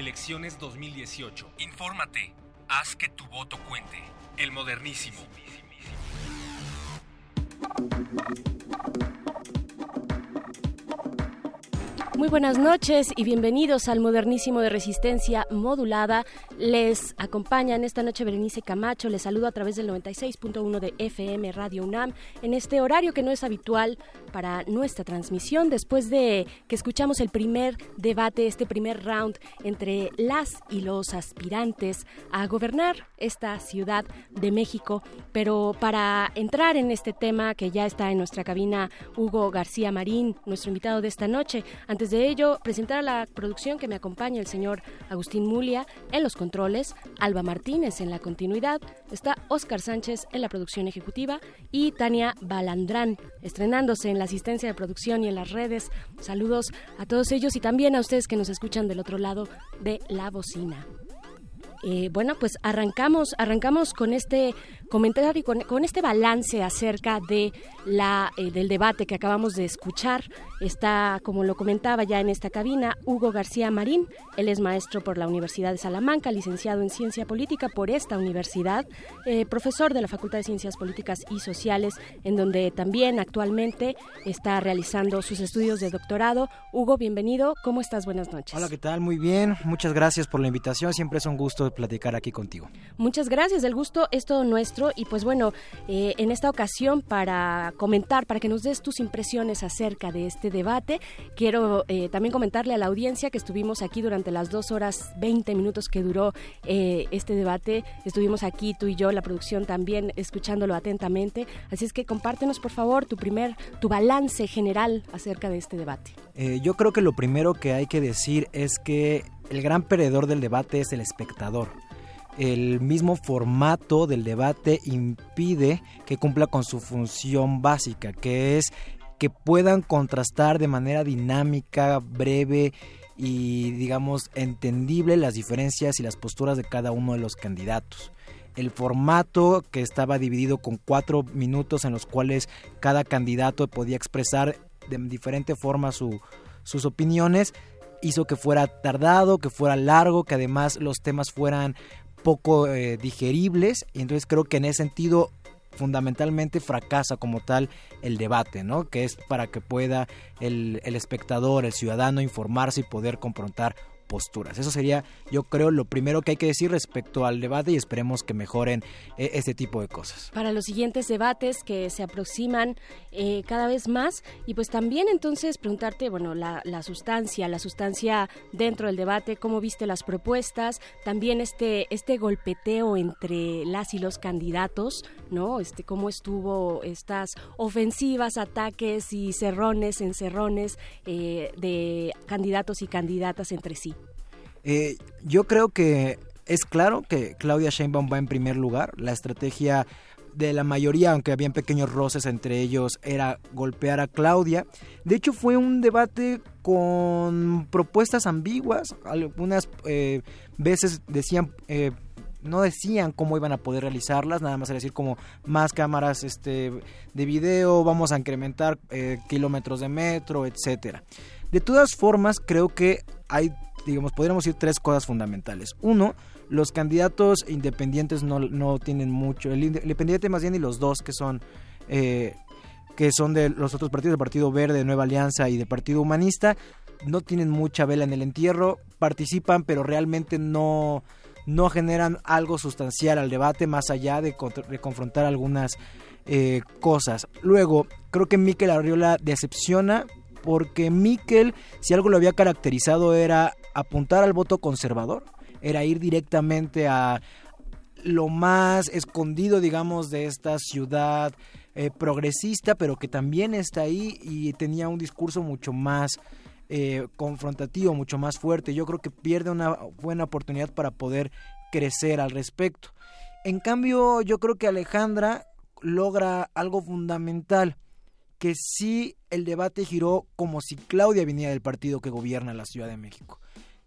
Elecciones 2018. Infórmate. Haz que tu voto cuente. El modernísimo. Muy buenas noches y bienvenidos al modernísimo de resistencia modulada. Les acompañan esta noche Berenice Camacho. Les saludo a través del 96.1 de FM Radio UNAM en este horario que no es habitual para nuestra transmisión después de que escuchamos el primer debate, este primer round entre las y los aspirantes a gobernar esta ciudad de México. Pero para entrar en este tema que ya está en nuestra cabina Hugo García Marín, nuestro invitado de esta noche, antes de ello, presentar a la producción que me acompaña el señor Agustín Mulia en los controles, Alba Martínez en la continuidad, está Oscar Sánchez en la producción ejecutiva y Tania Balandrán estrenándose en la asistencia de producción y en las redes. Saludos a todos ellos y también a ustedes que nos escuchan del otro lado de la bocina. Eh, bueno, pues arrancamos, arrancamos con este comentario y con, con este balance acerca de la eh, del debate que acabamos de escuchar. Está, como lo comentaba ya en esta cabina, Hugo García Marín. Él es maestro por la Universidad de Salamanca, licenciado en Ciencia Política por esta universidad, eh, profesor de la Facultad de Ciencias Políticas y Sociales, en donde también actualmente está realizando sus estudios de doctorado. Hugo, bienvenido. ¿Cómo estás? Buenas noches. Hola, ¿qué tal? Muy bien. Muchas gracias por la invitación. Siempre es un gusto platicar aquí contigo. Muchas gracias, el gusto es todo nuestro y pues bueno, eh, en esta ocasión para comentar, para que nos des tus impresiones acerca de este debate, quiero eh, también comentarle a la audiencia que estuvimos aquí durante las dos horas 20 minutos que duró eh, este debate, estuvimos aquí tú y yo, la producción también escuchándolo atentamente, así es que compártenos por favor tu primer, tu balance general acerca de este debate. Yo creo que lo primero que hay que decir es que el gran perdedor del debate es el espectador. El mismo formato del debate impide que cumpla con su función básica, que es que puedan contrastar de manera dinámica, breve y digamos entendible las diferencias y las posturas de cada uno de los candidatos. El formato que estaba dividido con cuatro minutos en los cuales cada candidato podía expresar de diferente forma su, sus opiniones hizo que fuera tardado, que fuera largo, que además los temas fueran poco eh, digeribles y entonces creo que en ese sentido fundamentalmente fracasa como tal el debate, ¿no? Que es para que pueda el, el espectador, el ciudadano informarse y poder confrontar posturas. Eso sería, yo creo, lo primero que hay que decir respecto al debate y esperemos que mejoren eh, este tipo de cosas. Para los siguientes debates que se aproximan eh, cada vez más y pues también entonces preguntarte, bueno, la, sustancia, la sustancia dentro del debate, cómo viste las propuestas, también este, este golpeteo entre las y los candidatos, ¿no? Este, cómo estuvo estas ofensivas, ataques y cerrones, encerrones eh, de candidatos y candidatas entre sí. Eh, yo creo que es claro que Claudia Sheinbaum va en primer lugar. La estrategia de la mayoría, aunque habían pequeños roces entre ellos, era golpear a Claudia. De hecho, fue un debate con propuestas ambiguas. Algunas eh, veces decían... Eh, no decían cómo iban a poder realizarlas, nada más era decir como más cámaras este, de video, vamos a incrementar eh, kilómetros de metro, etcétera. De todas formas, creo que hay, digamos, podríamos decir tres cosas fundamentales. Uno, los candidatos independientes no, no tienen mucho. El independiente más bien y los dos que son... Eh, que son de los otros partidos, el Partido Verde, Nueva Alianza y del Partido Humanista, no tienen mucha vela en el entierro, participan, pero realmente no, no generan algo sustancial al debate más allá de, confrontar algunas eh, cosas. Luego, creo que Miquel Arriola decepciona porque Miquel, si algo lo había caracterizado, era apuntar al voto conservador era ir directamente a lo más escondido, digamos, de esta ciudad eh, progresista, pero que también está ahí y tenía un discurso mucho más eh, confrontativo, mucho más fuerte. Yo creo que pierde una buena oportunidad para poder crecer al respecto. En cambio, yo creo que Alejandra logra algo fundamental, que sí el debate giró como si Claudia viniera del partido que gobierna la Ciudad de México.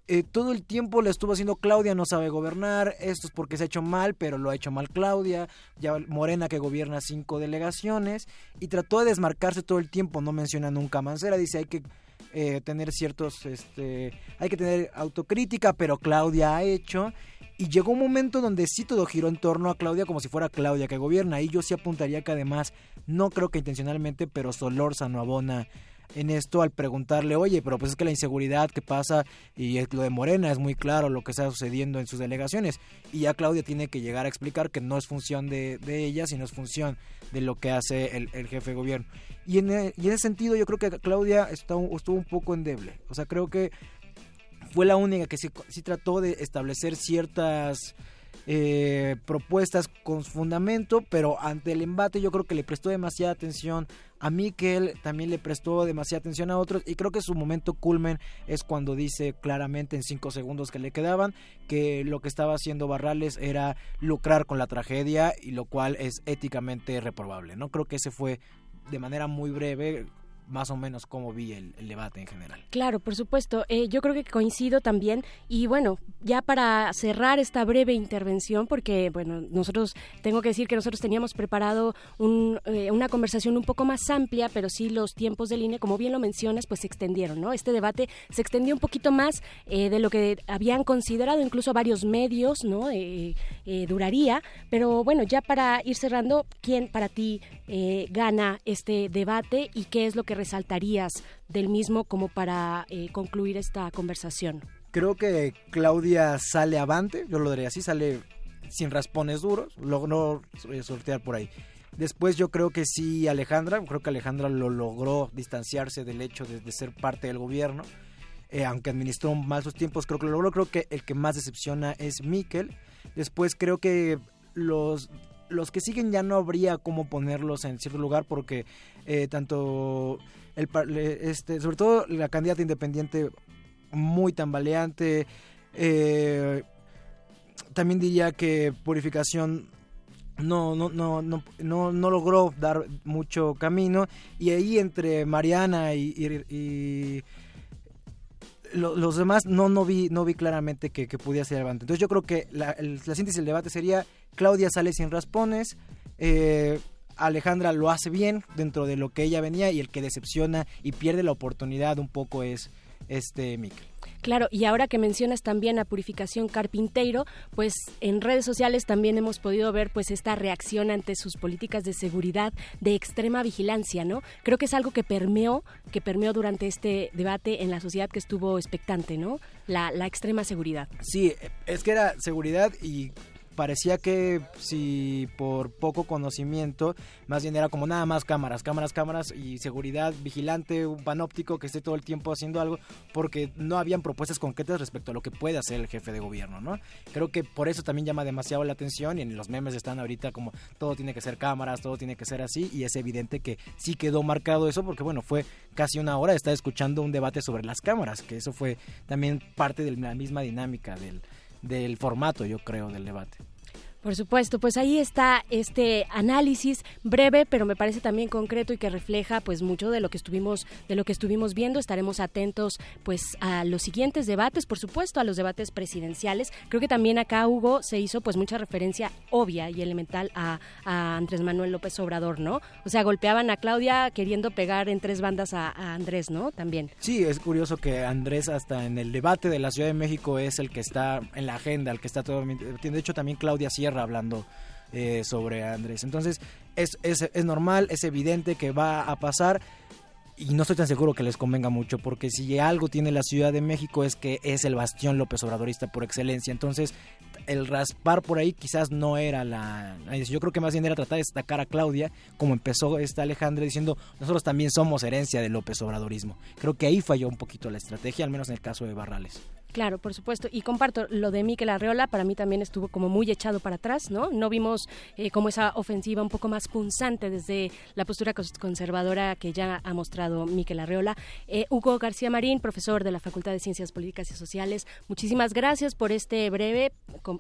Eh, todo el tiempo le estuvo haciendo Claudia no sabe gobernar, esto es porque se ha hecho mal, pero lo ha hecho mal Claudia, ya Morena que gobierna cinco delegaciones, y trató de desmarcarse todo el tiempo, no menciona nunca a Mancera, dice hay que eh, tener ciertos, este, hay que tener autocrítica, pero Claudia ha hecho, y llegó un momento donde sí todo giró en torno a Claudia como si fuera Claudia que gobierna, y yo sí apuntaría que además, no creo que intencionalmente, pero Solórzano abona en esto al preguntarle, oye, pero pues es que la inseguridad que pasa y lo de Morena es muy claro lo que está sucediendo en sus delegaciones. Y ya Claudia tiene que llegar a explicar que no es función de, ella, sino es función de lo que hace el, jefe de gobierno. Y en, y en, ese sentido yo creo que Claudia estuvo un poco endeble. O sea, creo que fue la única que sí, sí trató de establecer ciertas eh, propuestas con fundamento, pero ante el embate yo creo que le prestó demasiada atención a Miquel, también le prestó demasiada atención a otros y creo que su momento culmen es cuando dice claramente en cinco segundos que le quedaban que lo que estaba haciendo Barrales era lucrar con la tragedia y lo cual es éticamente reprobable, ¿no? Creo que ese fue de manera muy breve más o menos cómo vi el, debate en general. Claro, por supuesto. Eh, yo creo que coincido también. Y bueno, ya para cerrar esta breve intervención, porque bueno, nosotros, tengo que decir que nosotros teníamos preparado eh, una conversación un poco más amplia, pero sí los tiempos de línea, como bien lo mencionas, pues se extendieron, ¿no? Este debate se extendió un poquito más eh, de lo que habían considerado incluso varios medios, ¿no? duraría. Pero bueno, ya para ir cerrando, ¿quién para ti gana este debate y qué es lo que resaltarías del mismo como para eh, concluir esta conversación? Creo que Claudia sale avante, yo lo diría así, sale sin raspones duros, logró sortear por ahí. Después yo creo que sí Alejandra, creo que Alejandra lo logró distanciarse del hecho de, ser parte del gobierno, eh, aunque administró mal sus tiempos, creo que lo logró, creo que el que más decepciona es Miquel. Después creo que los los que siguen ya no habría cómo ponerlos en cierto lugar porque eh, tanto el este sobre todo la candidata independiente muy tambaleante eh, también diría que purificación no, no, no, no, no, no logró dar mucho camino y ahí entre Mariana y, los demás no, no vi, no vi claramente que, que pudiera ser avante. Entonces yo creo que la, la síntesis del debate sería Claudia sale sin raspones. Eh, Alejandra lo hace bien dentro de lo que ella venía y el que decepciona y pierde la oportunidad un poco es este Miquel. Claro, y ahora que mencionas también a Purificación Carpinteiro, pues en redes sociales también hemos podido ver pues esta reacción ante sus políticas de seguridad de extrema vigilancia, ¿no? Creo que es algo que permeó, que permeó durante este debate en la sociedad que estuvo expectante, ¿no? La, la extrema seguridad. Sí, es que era seguridad y parecía que si por poco conocimiento, más bien era como nada más cámaras, cámaras, cámaras y seguridad, vigilante, un panóptico que esté todo el tiempo haciendo algo, porque no habían propuestas concretas respecto a lo que puede hacer el jefe de gobierno, ¿no? Creo que por eso también llama demasiado la atención y en los memes están ahorita como todo tiene que ser cámaras, todo tiene que ser así y es evidente que sí quedó marcado eso porque bueno, fue casi una hora de estar escuchando un debate sobre las cámaras, que eso fue también parte de la misma dinámica del del formato, yo creo, del debate. Por supuesto, pues ahí está este análisis breve, pero me parece también concreto y que refleja pues mucho de lo que estuvimos de lo que estuvimos viendo. Estaremos atentos pues a los siguientes debates, por supuesto, a los debates presidenciales. Creo que también acá Hugo se hizo pues mucha referencia obvia y elemental a, Andrés Manuel López Obrador, ¿no? O sea, golpeaban a Claudia queriendo pegar en tres bandas a, a Andrés, ¿no? También. Sí, es curioso que Andrés hasta en el debate de la Ciudad de México es el que está en la agenda, el que está todo de hecho también Claudia Sierra hablando eh, sobre Andrés. Entonces, es, es, es normal, es evidente que va a pasar y no estoy tan seguro que les convenga mucho, porque si algo tiene la Ciudad de México es que es el bastión López Obradorista por excelencia. Entonces, el raspar por ahí quizás no era la, Yo creo que más bien era tratar de destacar a Claudia, como empezó esta Alejandra diciendo, nosotros también somos herencia del López Obradorismo. Creo que ahí falló un poquito la estrategia, al menos en el caso de Barrales. Claro, por supuesto. Y comparto lo de Miquel Arreola, para mí también estuvo como muy echado para atrás, ¿no? No vimos eh, como esa ofensiva un poco más punzante desde la postura conservadora que ya ha mostrado Miquel Arreola. Eh, Hugo García Marín, profesor de la Facultad de Ciencias Políticas y Sociales, muchísimas gracias por este breve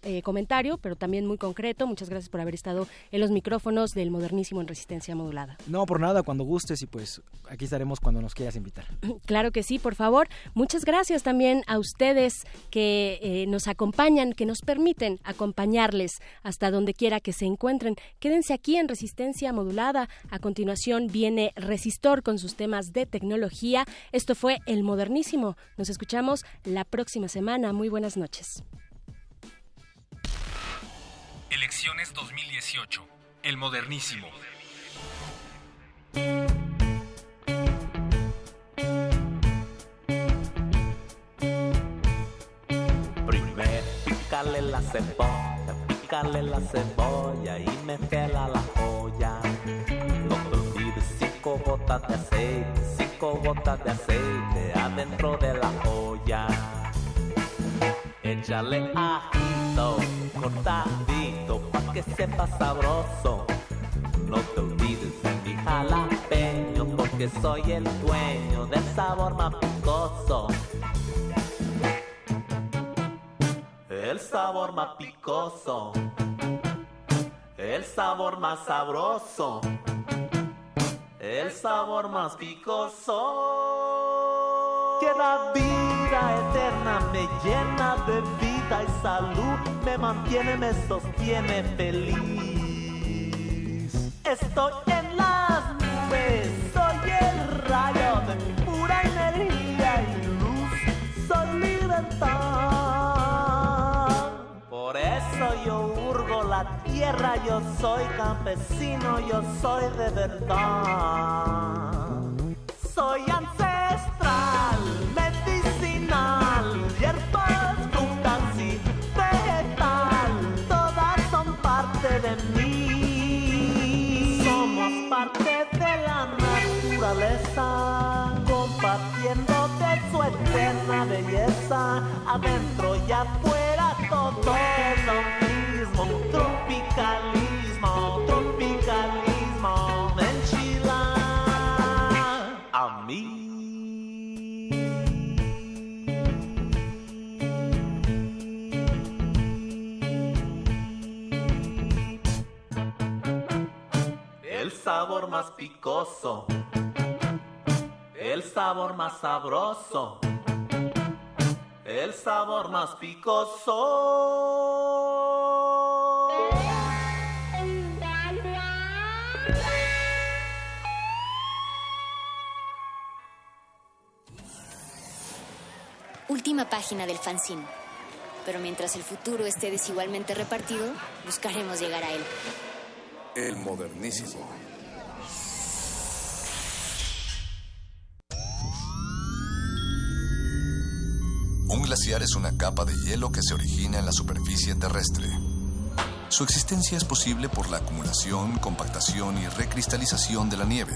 eh, comentario, pero también muy concreto. Muchas gracias por haber estado en los micrófonos del modernísimo en resistencia modulada. No, por nada, cuando gustes y pues aquí estaremos cuando nos quieras invitar. Claro que sí, por favor. Muchas gracias también a ustedes que eh, nos acompañan, que nos permiten acompañarles hasta donde quiera que se encuentren. Quédense aquí en Resistencia Modulada. A continuación viene Resistor con sus temas de tecnología. Esto fue El Modernísimo. Nos escuchamos la próxima semana. Muy buenas noches. Elecciones 2018. El Modernísimo. Pícale la cebolla, pícale la cebolla y métela la joya. No te olvides cinco gotas de aceite, cinco gotas de aceite adentro de la olla. Échale ajito, cortadito, pa' que sepa sabroso. No te olvides de mi jalapeño, porque soy el dueño del sabor más picoso. El sabor más picoso, el sabor más sabroso, el sabor más picoso. Que la vida eterna me llena de vida y salud, me mantiene, me sostiene feliz. Estoy tierra, yo soy campesino, yo soy de verdad. Soy ancestral, medicinal, hierbas, frutas y vegetal, todas son parte de mí. Somos parte de la naturaleza, compartiendo de su eterna belleza, adentro y afuera todo. Tropicalismo, tropicalismo, enchila a mí. El sabor más picoso, el sabor más sabroso el sabor más picoso. Última página del fanzine. Pero mientras el futuro esté desigualmente repartido, buscaremos llegar a él. El modernísimo. Un glaciar es una capa de hielo que se origina en la superficie terrestre. Su existencia es posible por la acumulación, compactación y recristalización de la nieve.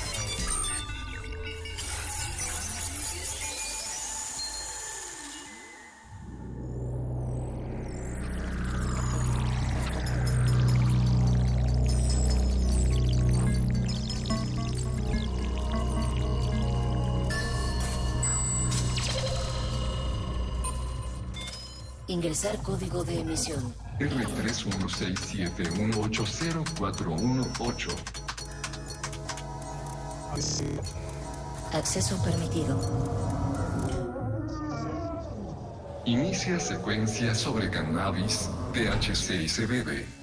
Ingresar código de emisión. R3167180418. Acceso permitido. Inicia secuencia sobre cannabis, THC y CBD.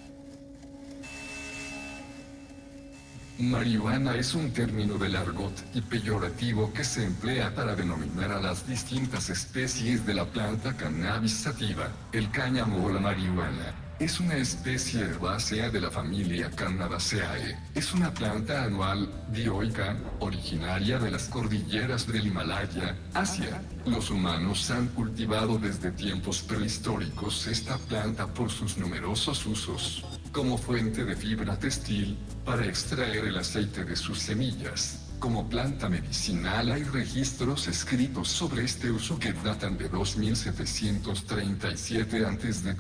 Marihuana es un término del argot y peyorativo que se emplea para denominar a las distintas especies de la planta cannabis sativa, el cáñamo o la marihuana. Es una especie herbácea de la familia Cannabaceae. Es una planta anual, dioica, originaria de las cordilleras del Himalaya, Asia. Los humanos han cultivado desde tiempos prehistóricos esta planta por sus numerosos usos, como fuente de fibra textil, para extraer el aceite de sus semillas. Como planta medicinal hay registros escritos sobre este uso que datan de 2737 a.C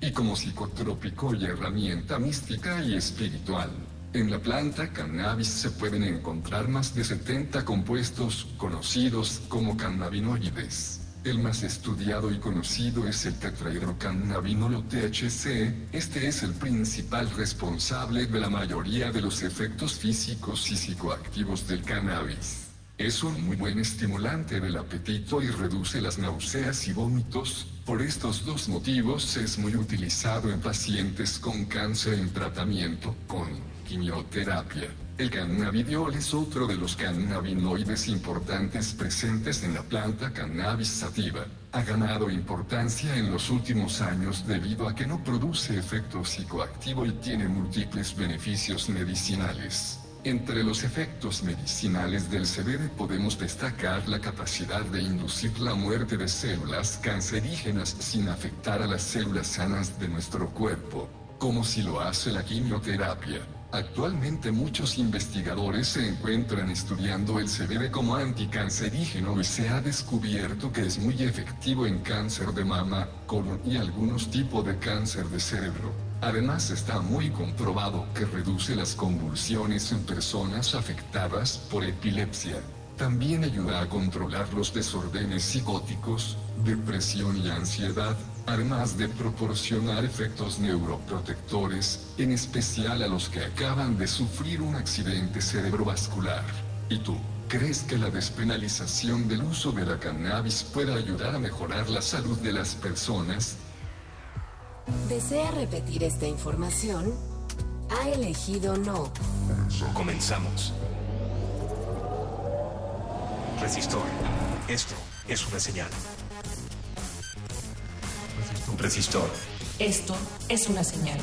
y como psicotrópico y herramienta mística y espiritual. En la planta cannabis se pueden encontrar más de 70 compuestos conocidos como cannabinoides. El más estudiado y conocido es el tetrahidrocannabinolo THC. Este es el principal responsable de la mayoría de los efectos físicos y psicoactivos del cannabis. Es un muy buen estimulante del apetito y reduce las náuseas y vómitos. Por estos dos motivos es muy utilizado en pacientes con cáncer en tratamiento con quimioterapia. El cannabidiol es otro de los cannabinoides importantes presentes en la planta cannabis sativa. Ha ganado importancia en los últimos años debido a que no produce efecto psicoactivo y tiene múltiples beneficios medicinales. Entre los efectos medicinales del CBD podemos destacar la capacidad de inducir la muerte de células cancerígenas sin afectar a las células sanas de nuestro cuerpo, como si lo hace la quimioterapia. Actualmente muchos investigadores se encuentran estudiando el CBD como anticancerígeno y se ha descubierto que es muy efectivo en cáncer de mama, colon y algunos tipos de cáncer de cerebro. Además está muy comprobado que reduce las convulsiones en personas afectadas por epilepsia. También ayuda a controlar los desórdenes psicóticos, depresión y ansiedad, además de proporcionar efectos neuroprotectores, en especial a los que acaban de sufrir un accidente cerebrovascular. ¿Y tú? ¿Crees que la despenalización del uso de la cannabis pueda ayudar a mejorar la salud de las personas? ¿Desea repetir esta información? Ha elegido no. Comenzamos. Resistor. Esto es una señal. Resistor. Esto es una señal.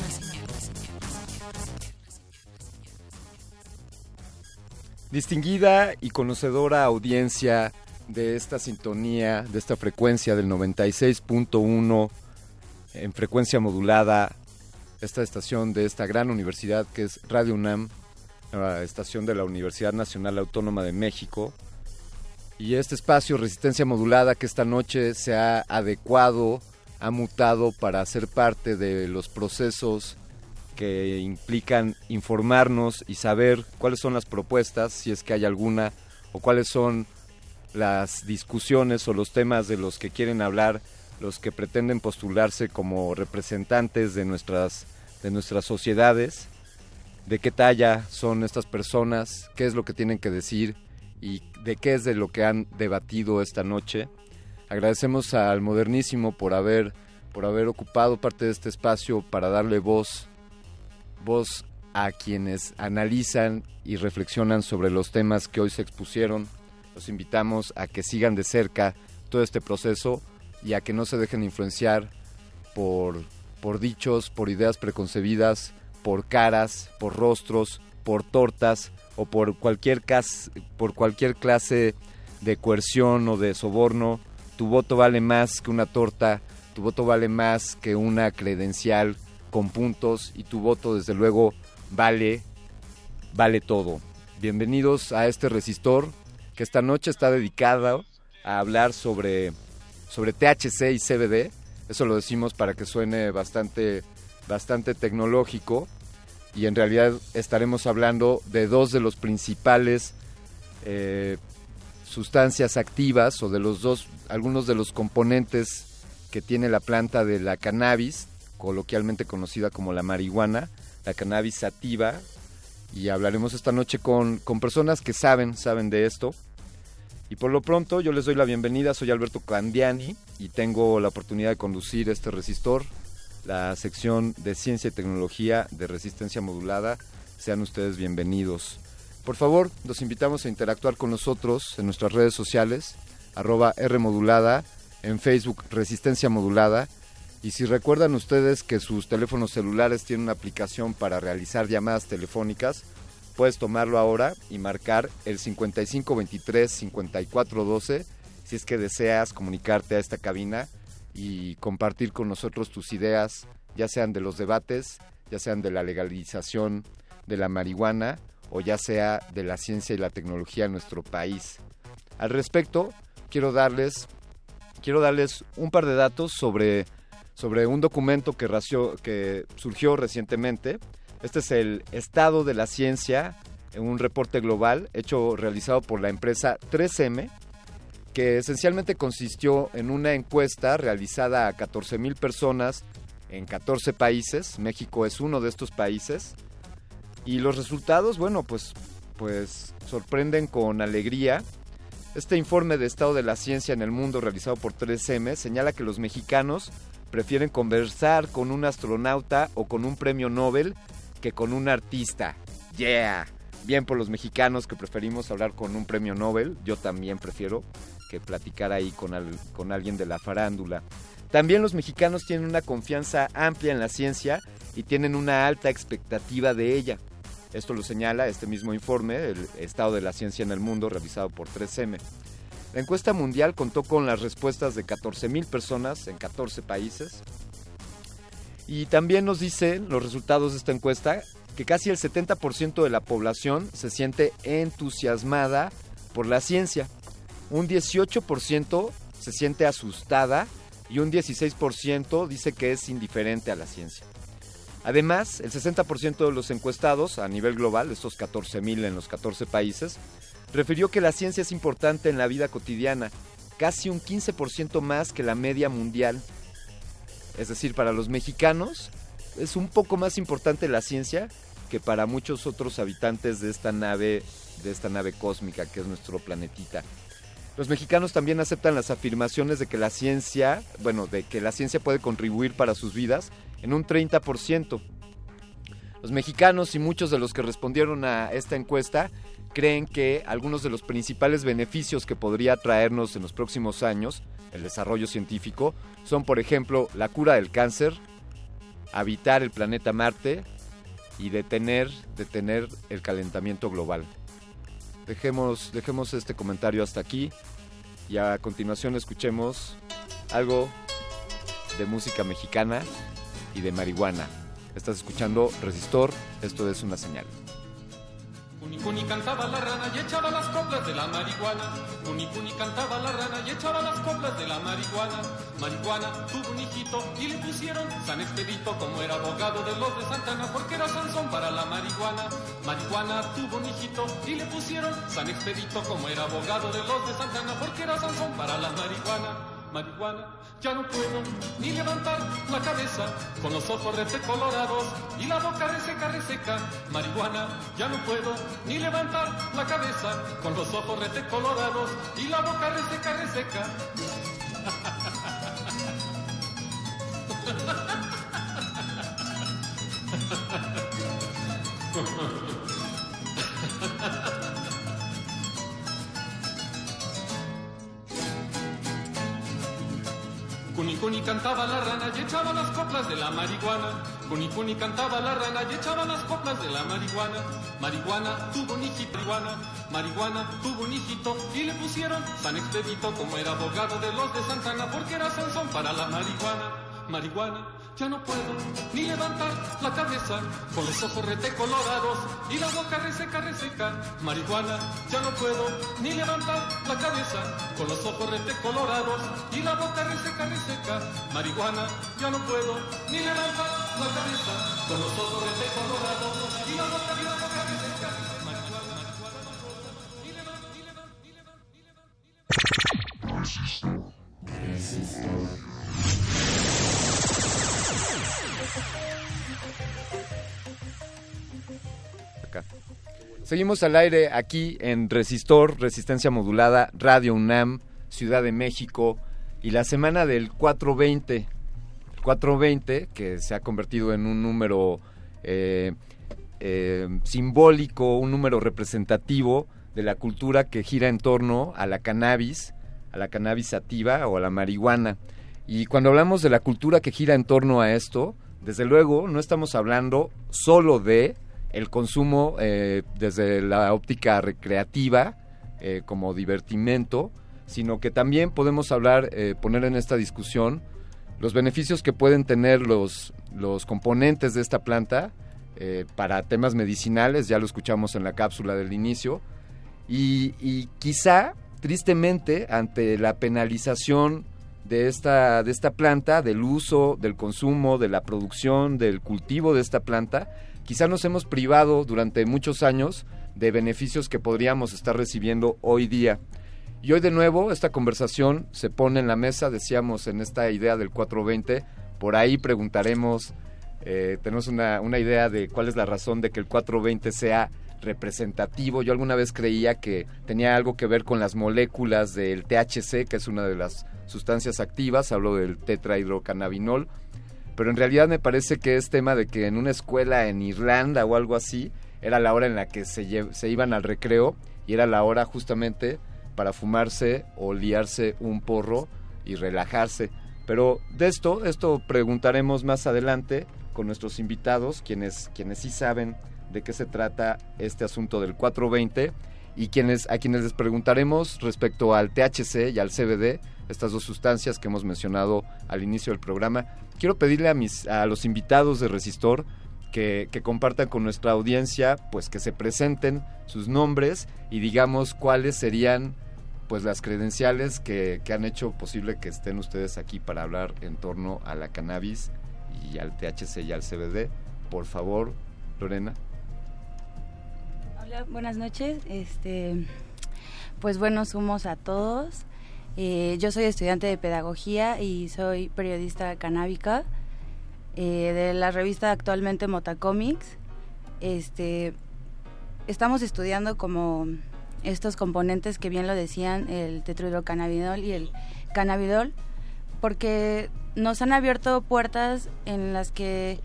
Distinguida y conocedora audiencia de esta sintonía, de esta frecuencia del 96.1 en frecuencia modulada, esta estación de esta gran universidad que es Radio UNAM, la estación de la Universidad Nacional Autónoma de México. Y este espacio Resistencia Modulada que esta noche se ha adecuado, ha mutado para ser parte de los procesos que implican informarnos y saber cuáles son las propuestas, si es que hay alguna, o cuáles son las discusiones o los temas de los que quieren hablar los que pretenden postularse como representantes de nuestras, de nuestras sociedades, de qué talla son estas personas, qué es lo que tienen que decir y de qué es de lo que han debatido esta noche. Agradecemos al Modernísimo por haber, por haber ocupado parte de este espacio para darle voz, voz a quienes analizan y reflexionan sobre los temas que hoy se expusieron. Los invitamos a que sigan de cerca todo este proceso y a que no se dejen influenciar por, por dichos, por ideas preconcebidas, por caras, por rostros, por tortas o por cualquier, cas por cualquier clase de coerción o de soborno. Tu voto vale más que una torta, tu voto vale más que una credencial con puntos y tu voto desde luego vale, vale todo. Bienvenidos a este resistor que esta noche está dedicado a hablar sobre, sobre THC y CBD. Eso lo decimos para que suene bastante, bastante tecnológico. Y en realidad estaremos hablando de dos de los principales eh, sustancias activas o de los dos, algunos de los componentes que tiene la planta de la cannabis, coloquialmente conocida como la marihuana, la cannabis sativa. Y hablaremos esta noche con, con personas que saben, saben de esto. Y por lo pronto yo les doy la bienvenida, soy Alberto Candiani y tengo la oportunidad de conducir este resistor, la sección de ciencia y tecnología de resistencia modulada. Sean ustedes bienvenidos. Por favor, los invitamos a interactuar con nosotros en nuestras redes sociales, arroba Rmodulada, en Facebook Resistencia Modulada. Y si recuerdan ustedes que sus teléfonos celulares tienen una aplicación para realizar llamadas telefónicas, puedes tomarlo ahora y marcar el 5523-5412 si es que deseas comunicarte a esta cabina y compartir con nosotros tus ideas, ya sean de los debates, ya sean de la legalización de la marihuana o ya sea de la ciencia y la tecnología en nuestro país. Al respecto, quiero darles, quiero darles un par de datos sobre, sobre un documento que, ració, que surgió recientemente. Este es el estado de la ciencia en un reporte global hecho realizado por la empresa 3M, que esencialmente consistió en una encuesta realizada a 14 mil personas en 14 países. México es uno de estos países. Y los resultados, bueno, pues, pues sorprenden con alegría. Este informe de estado de la ciencia en el mundo realizado por 3M señala que los mexicanos prefieren conversar con un astronauta o con un premio Nobel que con un artista. Yeah. Bien por los mexicanos que preferimos hablar con un premio Nobel. Yo también prefiero que platicar ahí con, al, con alguien de la farándula. También los mexicanos tienen una confianza amplia en la ciencia y tienen una alta expectativa de ella. Esto lo señala este mismo informe, el Estado de la Ciencia en el Mundo, realizado por 3M. La encuesta mundial contó con las respuestas de 14.000 personas en 14 países. Y también nos dicen los resultados de esta encuesta que casi el 70% de la población se siente entusiasmada por la ciencia. Un 18% se siente asustada y un 16% dice que es indiferente a la ciencia. Además, el 60% de los encuestados a nivel global, estos 14.000 en los 14 países, refirió que la ciencia es importante en la vida cotidiana, casi un 15% más que la media mundial. Es decir, para los mexicanos es un poco más importante la ciencia que para muchos otros habitantes de esta nave, de esta nave cósmica que es nuestro planetita. Los mexicanos también aceptan las afirmaciones de que la ciencia, bueno, de que la ciencia puede contribuir para sus vidas en un 30%. Los mexicanos y muchos de los que respondieron a esta encuesta creen que algunos de los principales beneficios que podría traernos en los próximos años el desarrollo científico son, por ejemplo, la cura del cáncer, habitar el planeta Marte y detener, detener el calentamiento global. Dejemos, dejemos este comentario hasta aquí y a continuación escuchemos algo de música mexicana y de marihuana. Estás escuchando Resistor, esto es una señal. Cuni cuni cantaba la rana y echaba las coplas de la marihuana. Cuni cuni cantaba la rana y echaba las coplas de la marihuana. Marihuana tuvo un hijito y le pusieron San Expedito como era abogado de los de Santana porque era Sansón para la marihuana. Marihuana tuvo un hijito y le pusieron San Expedito como era abogado de los de Santana porque era Sansón para la marihuana marihuana. Ya no puedo ni levantar la cabeza con los ojos colorados y la boca reseca, reseca. Marihuana, ya no puedo ni levantar la cabeza con los ojos colorados y la boca reseca, reseca. Cunicuni cantaba la rana y echaba las coplas de la marihuana. Cunicuni cantaba la rana y echaba las coplas de la marihuana. Marihuana tuvo un hijito, marihuana, marihuana tuvo un hijito y le pusieron San Expedito como era abogado de los de Santana porque era Sansón para la marihuana. Marihuana, ya no puedo ni levantar la cabeza con los ojos rete colorados y la boca reseca, reseca. Marihuana, ya no puedo ni levantar la cabeza con los ojos rete colorados y la boca reseca, reseca. Marihuana, ya no puedo ni levantar la cabeza con los ojos rete colorados y la boca reseca, reseca. Marihuana, marihuana, Acá. Seguimos al aire aquí en Resistor, Resistencia Modulada, Radio UNAM, Ciudad de México, y la semana del 420, el 420, que se ha convertido en un número eh, eh, simbólico, un número representativo de la cultura que gira en torno a la cannabis, a la cannabis sativa o a la marihuana. Y cuando hablamos de la cultura que gira en torno a esto, desde luego no estamos hablando solo de el consumo eh, desde la óptica recreativa eh, como divertimento, sino que también podemos hablar, eh, poner en esta discusión los beneficios que pueden tener los, los componentes de esta planta eh, para temas medicinales, ya lo escuchamos en la cápsula del inicio, y, y quizá, tristemente, ante la penalización de esta, de esta planta, del uso, del consumo, de la producción, del cultivo de esta planta, quizá nos hemos privado durante muchos años de beneficios que podríamos estar recibiendo hoy día. Y hoy de nuevo esta conversación se pone en la mesa, decíamos en esta idea del 420, por ahí preguntaremos, eh, tenemos una, una idea de cuál es la razón de que el 420 sea representativo. Yo alguna vez creía que tenía algo que ver con las moléculas del THC, que es una de las sustancias activas, hablo del tetrahidrocannabinol, pero en realidad me parece que es tema de que en una escuela en Irlanda o algo así, era la hora en la que se, se iban al recreo y era la hora justamente para fumarse o liarse un porro y relajarse. Pero de esto, esto preguntaremos más adelante con nuestros invitados, quienes, quienes sí saben de qué se trata este asunto del 420 y quienes, a quienes les preguntaremos respecto al THC y al CBD, estas dos sustancias que hemos mencionado al inicio del programa. Quiero pedirle a, mis, a los invitados de Resistor que, que compartan con nuestra audiencia, pues que se presenten sus nombres y digamos cuáles serían pues las credenciales que, han hecho posible que estén ustedes aquí para hablar en torno a la cannabis y al THC y al CBD. Por favor, Lorena. Hola, buenas noches. Este, pues buenos humos a todos. Eh, yo soy estudiante de pedagogía y soy periodista canábica eh, de la revista actualmente Motacomics. Este, estamos estudiando como estos componentes que bien lo decían, el tetrahidrocannabinol y el cannabidol, porque nos han abierto puertas en las que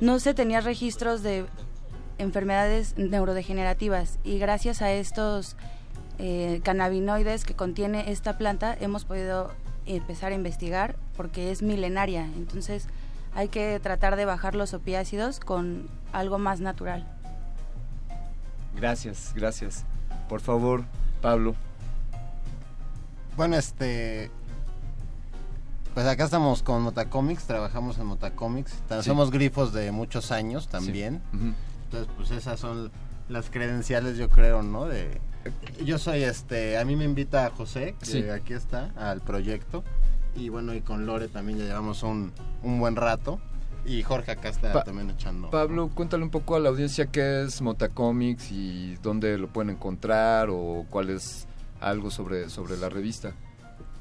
no se tenía registros de enfermedades neurodegenerativas y gracias a estos eh, cannabinoides que contiene esta planta hemos podido empezar a investigar porque es milenaria, entonces hay que tratar de bajar los opiácidos con algo más natural. Gracias, gracias. Por favor, Pablo. Bueno, este. Pues acá estamos con Motacomics, trabajamos en Motacomics. ta- Sí. Somos grifos de muchos años también. Entonces, pues esas son las credenciales, yo creo, ¿no? De. Yo soy este. A mí me invita José, que Sí. aquí está, al proyecto. Y bueno, y con Lore también ya llevamos un, un buen rato. Y Jorge acá está Pa- también echando. Pablo, cuéntale un poco a la audiencia qué es Motacomics y dónde lo pueden encontrar o cuál es algo sobre, sobre la revista.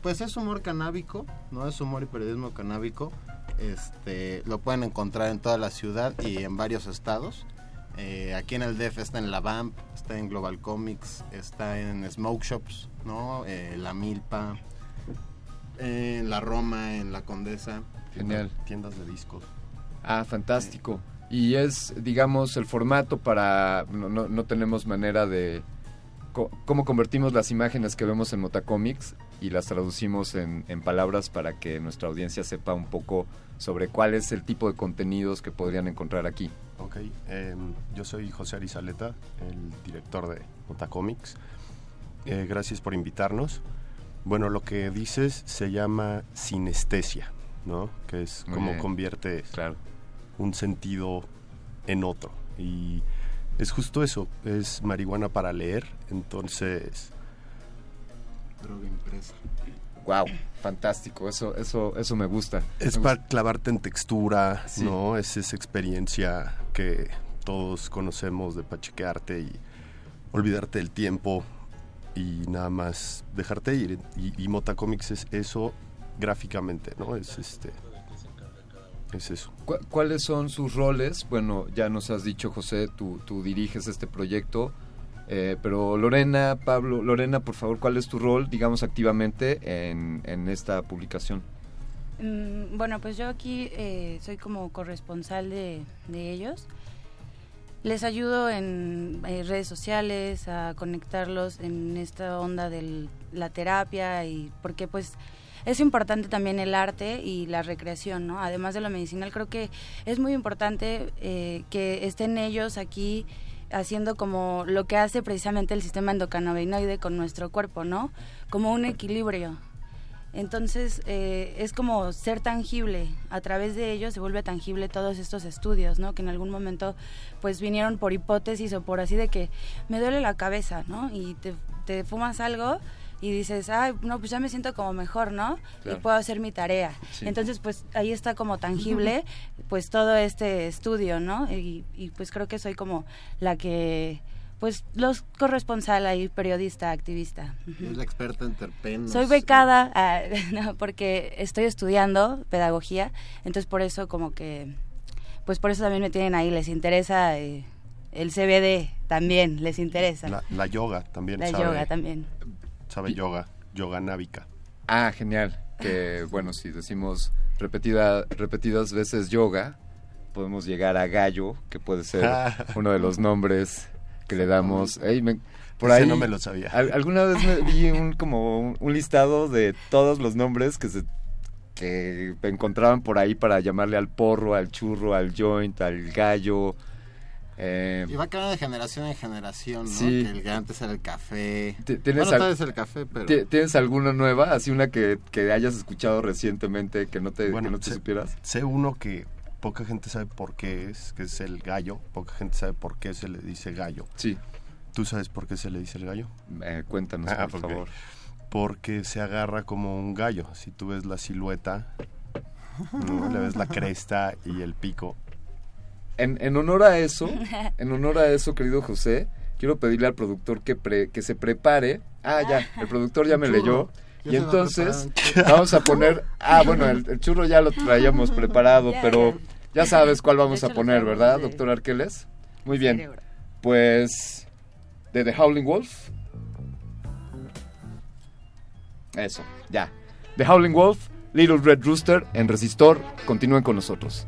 Pues es humor canábico, ¿no? Es humor y periodismo canábico. Este, lo pueden encontrar en toda la ciudad y en varios estados. Eh, aquí en el DF está en La Vamp, está en Global Comics, está en Smoke Shops, ¿no? Eh, la Milpa, en La Roma, en La Condesa. Genial. Tiendas de discos. Ah, fantástico. Y es, digamos, el formato para... No, no, no tenemos manera de... co- ¿Cómo convertimos las imágenes que vemos en Motacomics y las traducimos en, en palabras para que nuestra audiencia sepa un poco sobre cuál es el tipo de contenidos que podrían encontrar aquí. Ok, em, yo soy José Arizaleta, el director de Otacomics. Eh, gracias por invitarnos. Bueno, lo que dices se llama sinestesia, ¿no? Que es bien. convierte un sentido en otro. Y es justo eso, es marihuana para leer, entonces... Droga impresa. Wow, fantástico, eso, eso, eso me gusta. Es Me para clavarte en textura, Sí. ¿no? Es esa experiencia que todos conocemos de pachequearte y olvidarte del tiempo y nada más dejarte ir. Y, y Mota Comics es eso gráficamente, ¿no? Es este. Es eso. ¿Cu- ¿Cuáles son sus roles? Bueno, ya nos has dicho, José, tú, tú diriges este proyecto, eh, pero Lorena, Pablo, Lorena, por favor, ¿cuál es tu rol, digamos, activamente en, en esta publicación? Mm, bueno, pues yo aquí eh, soy como corresponsal de, de ellos. Les ayudo en eh, redes sociales a conectarlos en esta onda de la terapia y porque pues es importante también el arte y la recreación, ¿no? Además de lo medicinal, creo que es muy importante eh, que estén ellos aquí haciendo como lo que hace precisamente el sistema endocannabinoide con nuestro cuerpo, ¿no? Como un equilibrio. Entonces eh, es como ser tangible, a través de ellos se vuelve tangible todos estos estudios, ¿no? Que en algún momento pues vinieron por hipótesis o por así de que me duele la cabeza, ¿no? Y te, te fumas algo y dices, ay, no, pues ya me siento como mejor, ¿no? Claro. Y puedo hacer mi tarea. Sí. Entonces pues ahí está como tangible pues todo este estudio, ¿no? Y, y pues creo que soy como la que pues los corresponsal ahí, periodista, activista. Es la experta en terpenos. Soy becada ah, no, porque estoy estudiando pedagogía, entonces por eso como que, pues por eso también me tienen ahí, les interesa eh, el CBD también, les interesa. La, la yoga también. La sabe, yoga también. Sabe yoga, yoga návica. Ah, genial. Que bueno, si decimos repetida, repetidas veces yoga, podemos llegar a gallo, que puede ser uno de los nombres que le damos. Me- por Ese ahí no me lo sabía. al- alguna vez me vi un como un, un listado de todos los nombres que se que encontraban por ahí para llamarle al porro, al churro, al joint, al gallo. Eh, Y va cambiando de generación en generación, ¿no? Sí. Que el que antes era el café. Ti- ¿Tienes, bueno, al- tal vez el café, pero... ti- ¿Tienes alguna nueva? Así una que, que hayas escuchado recientemente que no te, que no te sé, supieras. sé uno que poca gente sabe por qué es, que es el gallo. Poca gente sabe por qué se le dice gallo. Sí. ¿Tú sabes por qué se le dice el gallo? Eh, cuéntanos, por ok. favor. Porque se agarra como un gallo. Si tú ves la silueta, ¿no? le ves la cresta y el pico. En, en honor a eso, en honor a eso, querido José, quiero pedirle al productor que, pre- que se prepare. Ah, ya, el productor ya me Churro. leyó. Ya Y entonces vamos a poner... Ah, bueno, el, el churro ya lo traíamos preparado, pero ya sabes cuál vamos a poner, ¿verdad, de- doctor Arqueles? Muy bien. Pues de The Howling Wolf. Eso, ya. The Howling Wolf, Little Red Rooster en Resistor. Continúen con nosotros.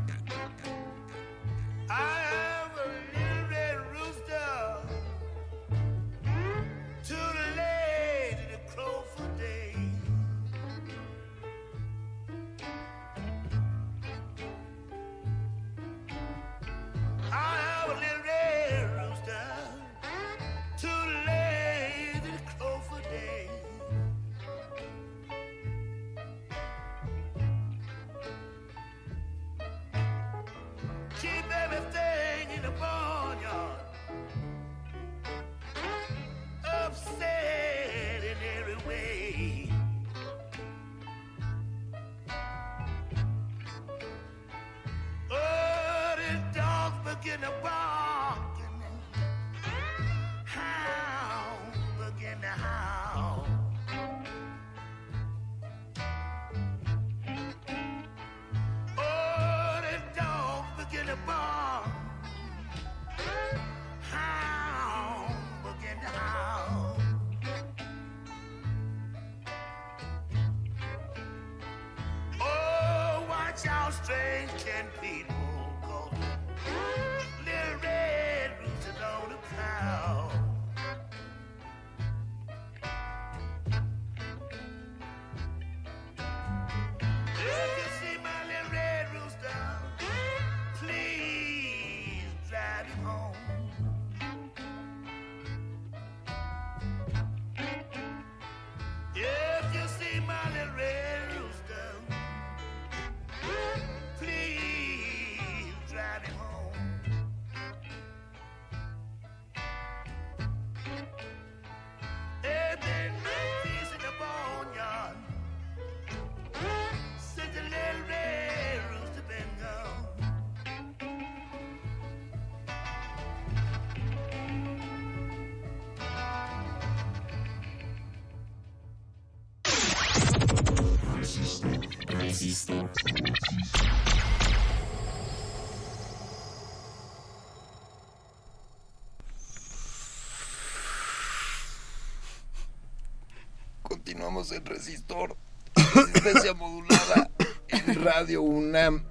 Continuamos en Resistor, resistencia modulada en Radio UNAM,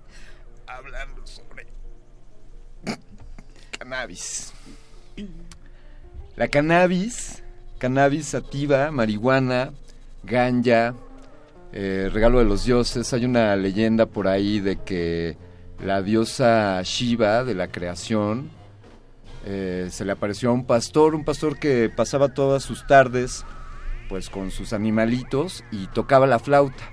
hablando sobre cannabis. La cannabis, cannabis sativa, marihuana, ganja, eh, regalo de los dioses. Hay una leyenda por ahí de que la diosa Shiva de la creación eh, se le apareció a un pastor, un pastor que pasaba todas sus tardes pues con sus animalitos y tocaba la flauta.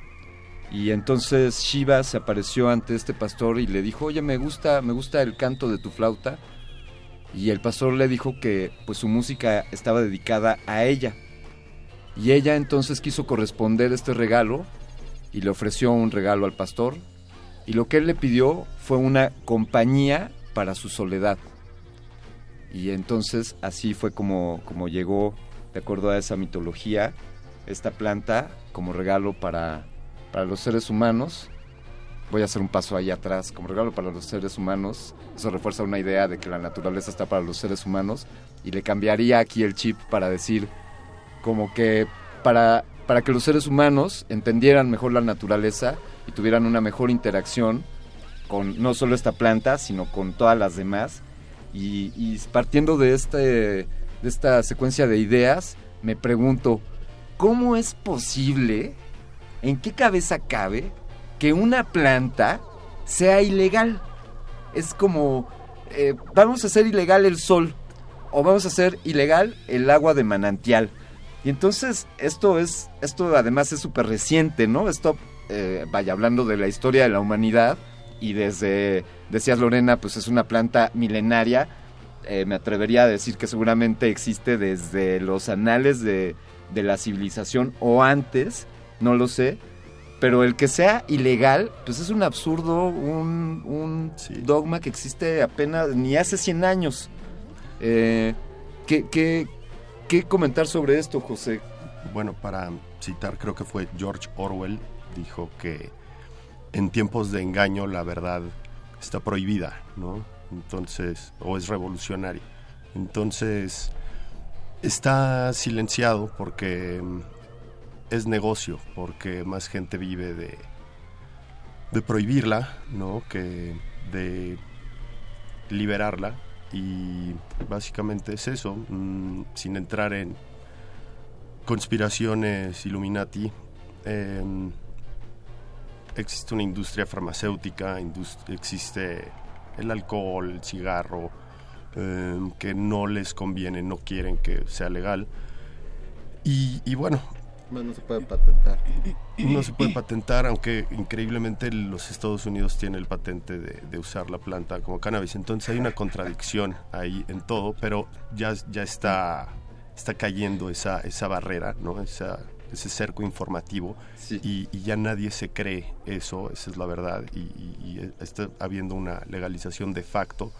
Y entonces Shiva se apareció ante este pastor y le dijo, oye, me gusta, me gusta el canto de tu flauta. Y el pastor le dijo que pues su música estaba dedicada a ella. Y ella entonces quiso corresponder este regalo y le ofreció un regalo al pastor. Y lo que él le pidió fue una compañía para su soledad. Y entonces así fue como, como llegó, de acuerdo a esa mitología, esta planta como regalo para, para los seres humanos. Voy a hacer un paso ahí atrás, como regalo para los seres humanos. Eso refuerza una idea de que la naturaleza está para los seres humanos. Y le cambiaría aquí el chip para decir como que para, para que los seres humanos entendieran mejor la naturaleza y tuvieran una mejor interacción con no solo esta planta, sino con todas las demás. Y, partiendo de, este, de esta secuencia de ideas, me pregunto, ¿cómo es posible, en qué cabeza cabe, que una planta sea ilegal? Es como, eh, vamos a hacer ilegal el sol o vamos a hacer ilegal el agua de manantial. Y entonces esto es, esto además es súper reciente, ¿no? Esto, eh, vaya, hablando de la historia de la humanidad y desde, decías Lorena, pues es una planta milenaria. Eh, me atrevería a decir que seguramente existe desde los anales de, de la civilización o antes, no lo sé. Pero el que sea ilegal, pues es un absurdo, un, un dogma que existe apenas ni hace 100 años. Eh, ¿qué, qué, qué comentar sobre esto, José? Bueno, para citar, creo que fue George Orwell, dijo que en tiempos de engaño la verdad está prohibida, ¿no? Entonces, o es revolucionaria. Entonces, está silenciado porque mm, es negocio, porque más gente vive de, de prohibirla, ¿no? Que de liberarla. Y básicamente es eso, mm, sin entrar en conspiraciones Illuminati. existe una industria farmacéutica, existe el alcohol, el cigarro, em, que no les conviene, no quieren que sea legal. Y bueno, No se puede patentar. no se puede patentar, aunque increíblemente los Estados Unidos tiene el patente de, de usar la planta como cannabis. Entonces hay una contradicción ahí en todo, pero ya, ya está, está cayendo esa, esa barrera, ¿no? Esa, ese cerco informativo y, y ya nadie se cree eso, esa es la verdad, y, y- y está habiendo una legalización de facto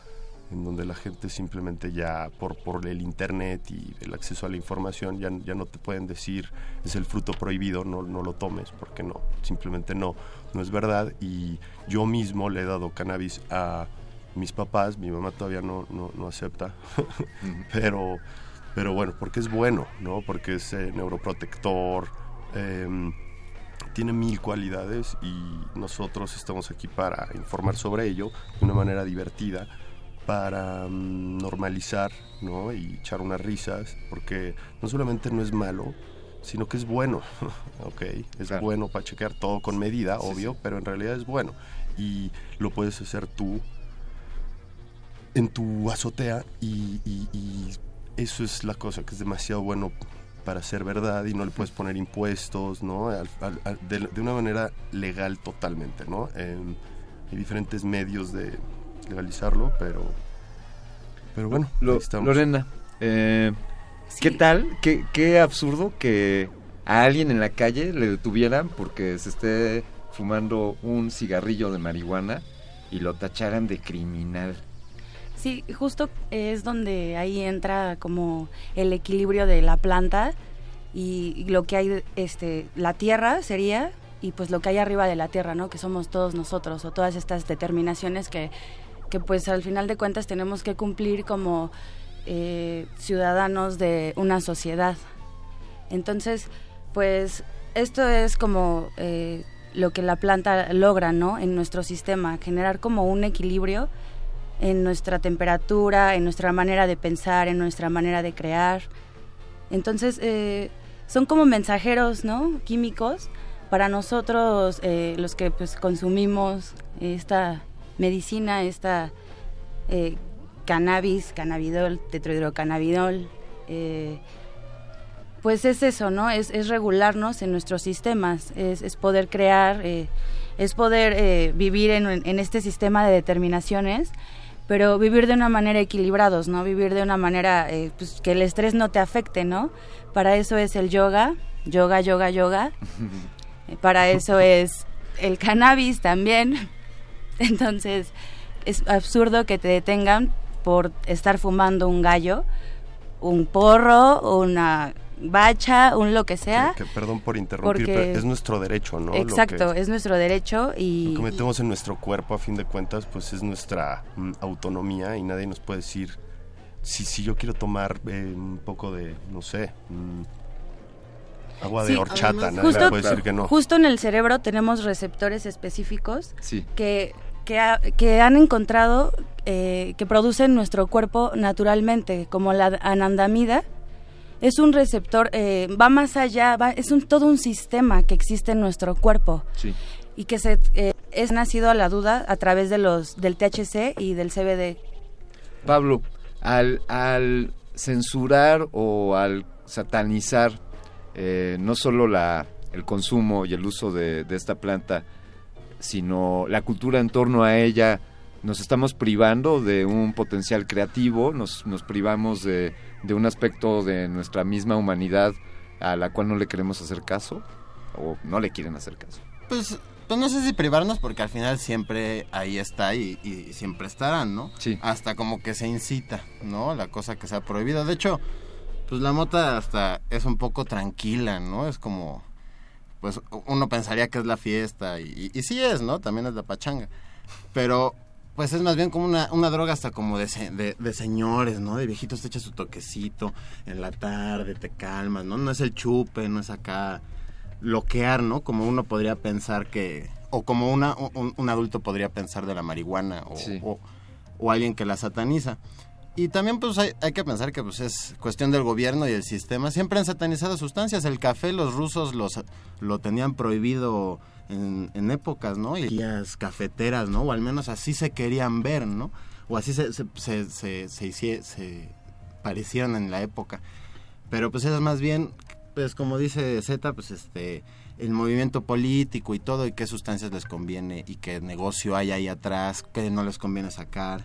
en donde la gente simplemente ya por, por el internet y el acceso a la información ya, ya no te pueden decir es el fruto prohibido, no, no lo tomes, porque no, simplemente no, no es verdad. Y yo mismo le he dado cannabis a mis papás, mi mamá todavía no, no, no acepta, pero, pero bueno, porque es bueno, ¿no? Porque es eh, neuroprotector, em, tiene mil cualidades y nosotros estamos aquí para informar sobre ello de una manera divertida, para mm, normalizar ¿no? y echar unas risas, porque no solamente no es malo, sino que es bueno, ¿ok? Es bueno para chequear todo con medida, obvio, pero en realidad es bueno. Y lo puedes hacer tú en tu azotea y, y- y eso es la cosa que es demasiado bueno para ser verdad y no le puedes poner impuestos, ¿no? Al- al- al- de, de una manera legal totalmente, ¿no? Em, hay diferentes medios de legalizarlo, pero, pero bueno, Lo- ahí estamos. Lorena, eh, ¿qué tal? ¿Qué, qué absurdo que a alguien en la calle le detuvieran porque se esté fumando un cigarrillo de marihuana y lo tacharan de criminal. Sí, justo es donde ahí entra como el equilibrio de la planta y lo que hay, este, la tierra sería y pues lo que hay arriba de la tierra, ¿no? Que somos todos nosotros o todas estas determinaciones que, que pues al final de cuentas tenemos que cumplir como eh, ciudadanos de una sociedad. Entonces, pues esto es como eh, lo que la planta logra, ¿no? En nuestro sistema, generar como un equilibrio en nuestra temperatura, en nuestra manera de pensar, en nuestra manera de crear. Entonces, eh, son como mensajeros, ¿no? Químicos para nosotros, los que pues consumimos esta medicina, esta eh, cannabis, cannabidol, tetrohidrocannabidol, eh, pues es eso, ¿no? Es, es regularnos en nuestros sistemas, es, es poder crear, eh, es poder vivir en, en este sistema de determinaciones, pero vivir de una manera equilibrados, ¿no? Vivir de una manera eh, pues, que el estrés no te afecte, ¿no? Para eso es el yoga, yoga, yoga, yoga. Para eso es el cannabis también. Entonces, es absurdo que te detengan por estar fumando un gallo, un porro, una bacha, un lo que sea. Que, perdón por interrumpir, Porque- pero es nuestro derecho, ¿no? Exacto, que- es nuestro derecho y... Lo que metemos en nuestro cuerpo, a fin de cuentas, pues es nuestra mm, autonomía y nadie nos puede decir si, si yo quiero tomar eh, un poco de, no sé, mm, agua de horchata, nadie me puede decir que no. justo en el cerebro tenemos receptores específicos Sí. que, que, ha- que han encontrado eh, que producen nuestro cuerpo naturalmente, como la anandamida. Es un receptor, eh, va más allá, va- es un, todo un sistema que existe en nuestro cuerpo Sí. y que se, eh, es nacido a la duda a través de los del THC y del CBD. Pablo, al, al censurar o al satanizar eh, no solo la, el consumo y el uso de, de esta planta, sino la cultura en torno a ella, nos estamos privando de un potencial creativo, nos, nos privamos de, de un aspecto de nuestra misma humanidad a la cual no le queremos hacer caso o no le quieren hacer caso. Pues, pues no sé si privarnos porque al final siempre ahí está y, y siempre estarán, ¿no? Sí. Hasta como que se incita, ¿no? La cosa que se ha prohibido. De hecho, pues la mota hasta es un poco tranquila, ¿no? Es como, pues uno pensaría que es la fiesta y, sí es, ¿no? También es la pachanga. Pero pues es más bien como una, una droga hasta como de, de, de señores, ¿no? De viejitos te echas su toquecito en la tarde, te calmas, ¿no? No es el chupe, no es acá bloquear, ¿no? Como uno podría pensar que... O como una, un, un adulto podría pensar de la marihuana o, Sí. o, o alguien que la sataniza. Y también pues hay, hay que pensar que pues es cuestión del gobierno y el sistema. Siempre han satanizado sustancias. El café los rusos los, lo tenían prohibido en, en épocas, ¿no? Y las cafeteras, ¿no? O al menos así se querían ver, ¿no? O así se, se, se, se, parecieron en la época. Pero pues es más bien, pues como dice Z, pues este el movimiento político y todo y qué sustancias les conviene y qué negocio hay ahí atrás, qué no les conviene sacar.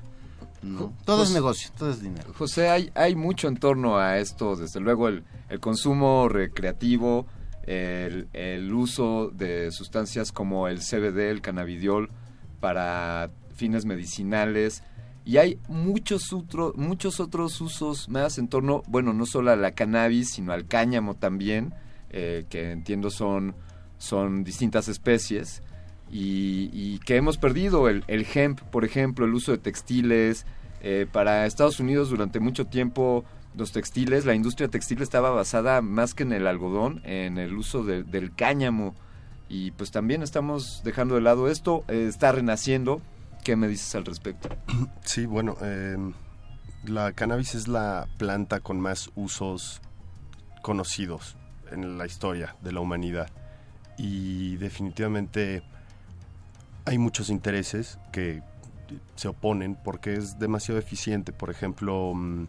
¿No? Todo es negocio, todo es dinero. José, hay, hay mucho en torno a esto, desde luego el, el consumo recreativo, el, el uso de sustancias como el CBD, el cannabidiol, para fines medicinales, y hay muchos, otro- muchos otros usos más en torno, bueno, no solo a la cannabis, sino al cáñamo también, eh, que entiendo son, son distintas especies, y, y que hemos perdido el, hemp, por ejemplo, el uso de textiles. eh, para Estados Unidos durante mucho tiempo los textiles, la industria textil estaba basada más que en el algodón, en el uso de- del cáñamo. Y pues también estamos dejando de lado esto, eh, está renaciendo. ¿Qué me dices al respecto? Sí, bueno, eh, la cannabis es la planta con más usos conocidos en la historia de la humanidad y definitivamente hay muchos intereses que se oponen porque es demasiado eficiente. Por ejemplo, mm,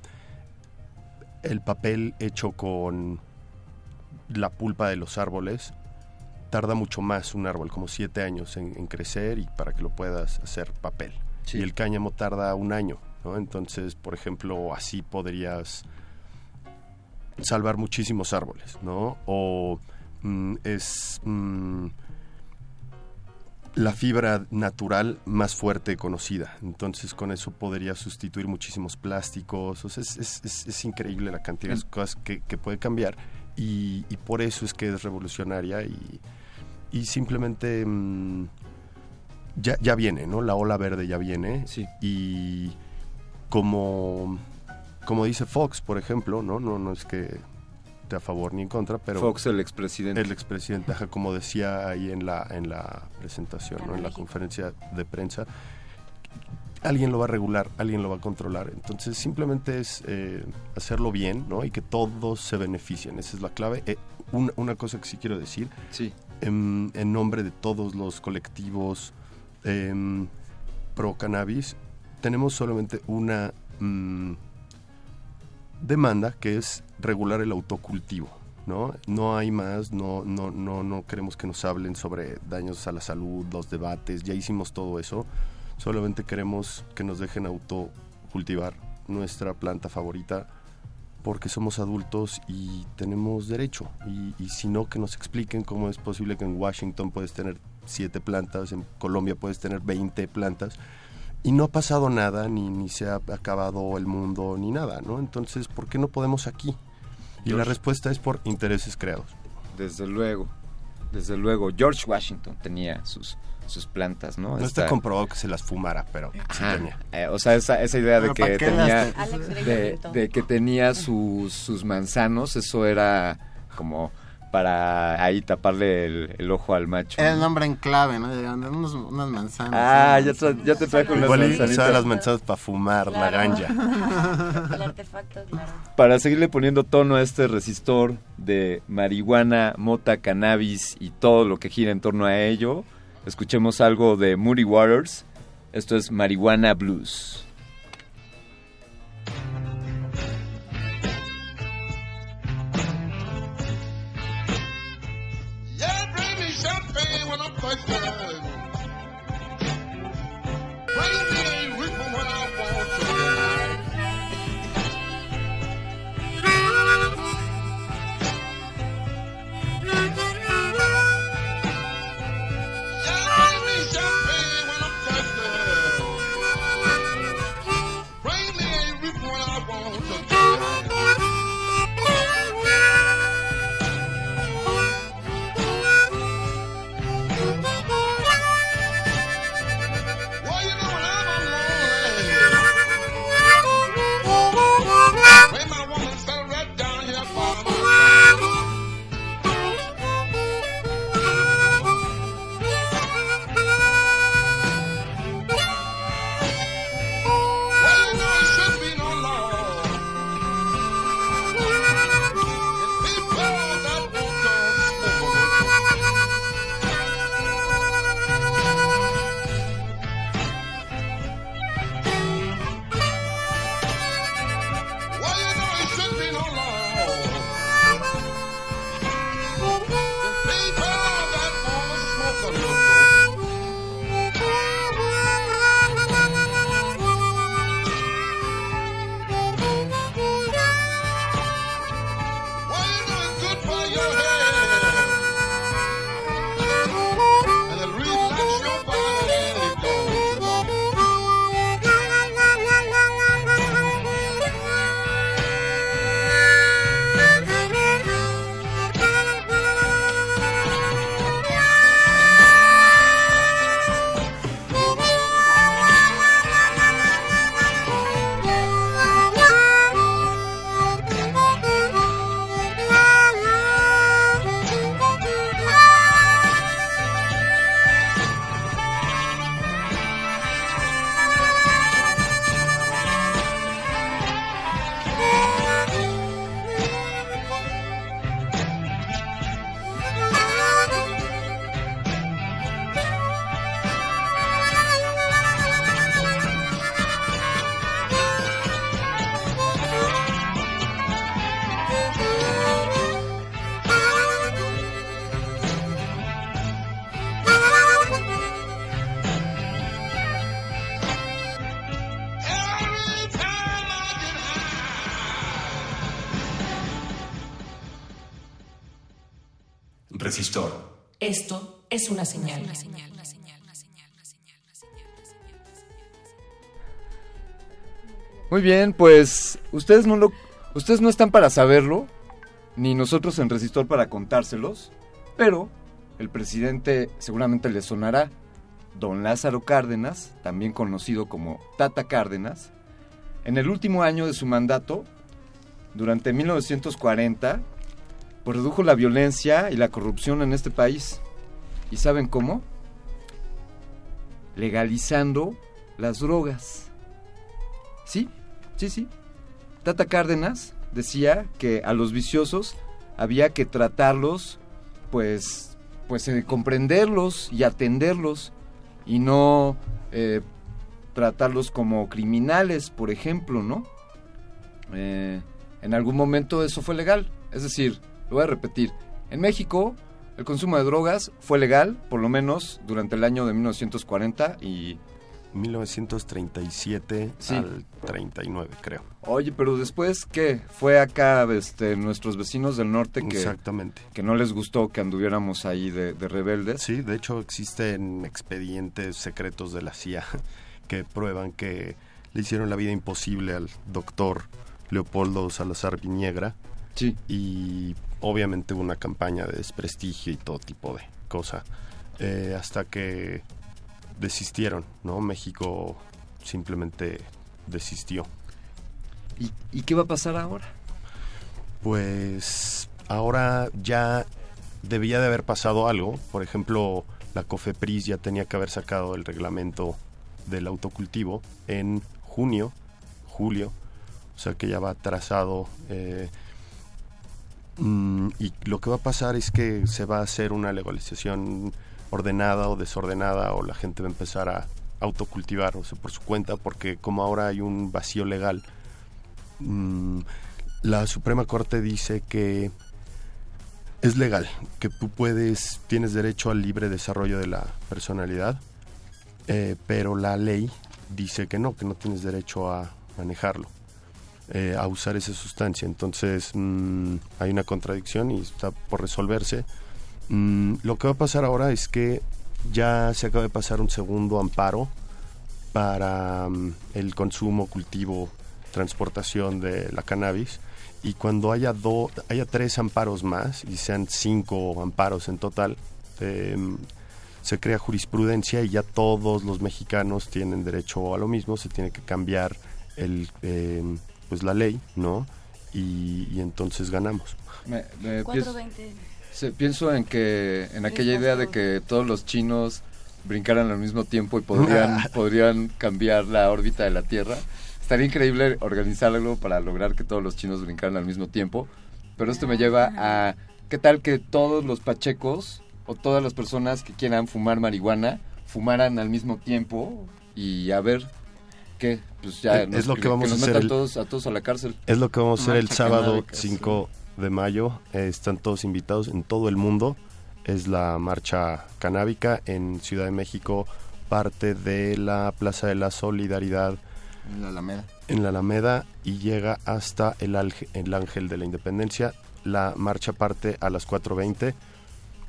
el papel hecho con la pulpa de los árboles tarda mucho más un árbol, como siete años en, en crecer y para que lo puedas hacer papel. Sí. Y el cáñamo tarda un año, ¿no? Entonces, por ejemplo, así podrías salvar muchísimos árboles, ¿no? O mm, es mm, la fibra natural más fuerte conocida. Entonces, con eso podría sustituir muchísimos plásticos. O sea, es, es- es- es increíble la cantidad de cosas que, que puede cambiar. Y, y por eso es que es revolucionaria y, y simplemente mm, ya, ya viene, ¿no? La ola verde ya viene. Y como, como dice Fox, por ejemplo, ¿no? No, no es que esté a favor ni en contra, pero... Fox, el expresidente. El expresidente, ajá, como decía ahí en la, en la presentación, ¿no? En la conferencia de prensa, alguien lo va a regular, alguien lo va a controlar. Entonces simplemente es eh, hacerlo bien, ¿no? Y que todos se beneficien. Esa es la clave. Eh, una, una cosa que sí quiero decir. Sí. En, en nombre de todos los colectivos em, pro cannabis, tenemos solamente una mm, demanda que es regular el autocultivo. ¿no? No hay más, no, no, no, no queremos que nos hablen sobre daños a la salud, los debates, ya hicimos todo eso. Solamente queremos que nos dejen autocultivar nuestra planta favorita porque somos adultos y tenemos derecho. Y, y si no, que nos expliquen cómo es posible que en Washington puedes tener siete plantas, en Colombia puedes tener 20 plantas y no ha pasado nada, ni, ni se ha acabado el mundo, ni nada, ¿no? Entonces, ¿por qué no podemos aquí? Y la respuesta es por intereses creados. Desde luego, desde luego. George Washington tenía sus, sus plantas, ¿no? No está comprobado que se las fumara, pero sí Ajá, tenía. eh, o sea, esa, esa idea de Pero ¿para que tenía las- de que tenía sus, sus manzanos, eso era como para ahí taparle el, el ojo al macho. Era el nombre en clave, ¿no? Unos, unas manzanas. Ah, ¿no? ya, tra- ya te trajo y manzanitas. las manzanas para fumar la ganja. El artefacto, claro. Para seguirle poniendo tono a este resistor de marihuana, mota, cannabis y todo lo que gira en torno a ello, escuchemos algo de Moody Waters. Esto es Marihuana Blues. Georgia. Es una señal. Muy bien, pues ustedes no lo, ustedes no están para saberlo, ni nosotros en Resistor para contárselos, pero el presidente seguramente le sonará, don Lázaro Cárdenas, también conocido como Tata Cárdenas, en el último año de su mandato, durante 1940, produjo la violencia y la corrupción en este país. ¿Y saben cómo? Legalizando las drogas. Sí, sí, sí. Tata Cárdenas decía que a los viciosos había que tratarlos, pues, pues eh, comprenderlos y atenderlos y no eh, tratarlos como criminales, por ejemplo, ¿no? Eh, en algún momento eso fue legal. Es decir, lo voy a repetir, en México el consumo de drogas fue legal, por lo menos durante el año de 1940 y... 1937 Sí. al 39, creo. Oye, pero después, ¿qué? Fue acá este, nuestros vecinos del norte que, Exactamente. que no les gustó que anduviéramos ahí de, de rebeldes. Sí, de hecho existen expedientes secretos de la CIA que prueban que le hicieron la vida imposible al doctor Leopoldo Salazar Viniegra. Sí. Y obviamente hubo una campaña de desprestigio y todo tipo de cosa. eh, hasta que desistieron, ¿no? México simplemente desistió. ¿Y, y qué va a pasar ahora? Pues ahora ya debía de haber pasado algo. Por ejemplo, la COFEPRIS ya tenía que haber sacado el reglamento del autocultivo en junio, julio. O sea que ya va atrasado. eh, mm, y lo que va a pasar es que se va a hacer una legalización ordenada o desordenada o la gente va a empezar a autocultivar o sea, por su cuenta porque como ahora hay un vacío legal mm, la Suprema Corte dice que es legal, que tú puedes, tienes derecho al libre desarrollo de la personalidad, eh, pero la ley dice que no, que no tienes derecho a manejarlo, eh, a usar esa sustancia. Entonces mm, hay una contradicción y está por resolverse. Mm, lo que va a pasar ahora es que ya se acaba de pasar un segundo amparo para mm, el consumo, cultivo, transportación de la cannabis y cuando haya do- haya tres amparos más y sean cinco amparos en total eh, se crea jurisprudencia y ya todos los mexicanos tienen derecho a lo mismo se tiene que cambiar el eh, pues la ley no y, y entonces ganamos. Me- me 420. se- pienso en que en aquella idea de que todos los chinos brincaran al mismo tiempo y podrían podrían cambiar la órbita de la Tierra. Estaría increíble organizar algo para lograr que todos los chinos brincaran al mismo tiempo, pero esto me lleva a qué tal que todos los pachecos o todas las personas que quieran fumar marihuana fumaran al mismo tiempo y a ver qué pues ya Es- nos- es lo que vamos nos a hacer el- todos a todos a la cárcel. Es lo que vamos a hacer el Marcha sábado canábica, 5 de mayo. Eh, están todos invitados en todo el mundo. Es la marcha canábica en Ciudad de México, parte de la Plaza de la Solidaridad En la Alameda. en la Alameda y llega hasta el, alge- el Ángel de la Independencia. La marcha parte a las 4.20.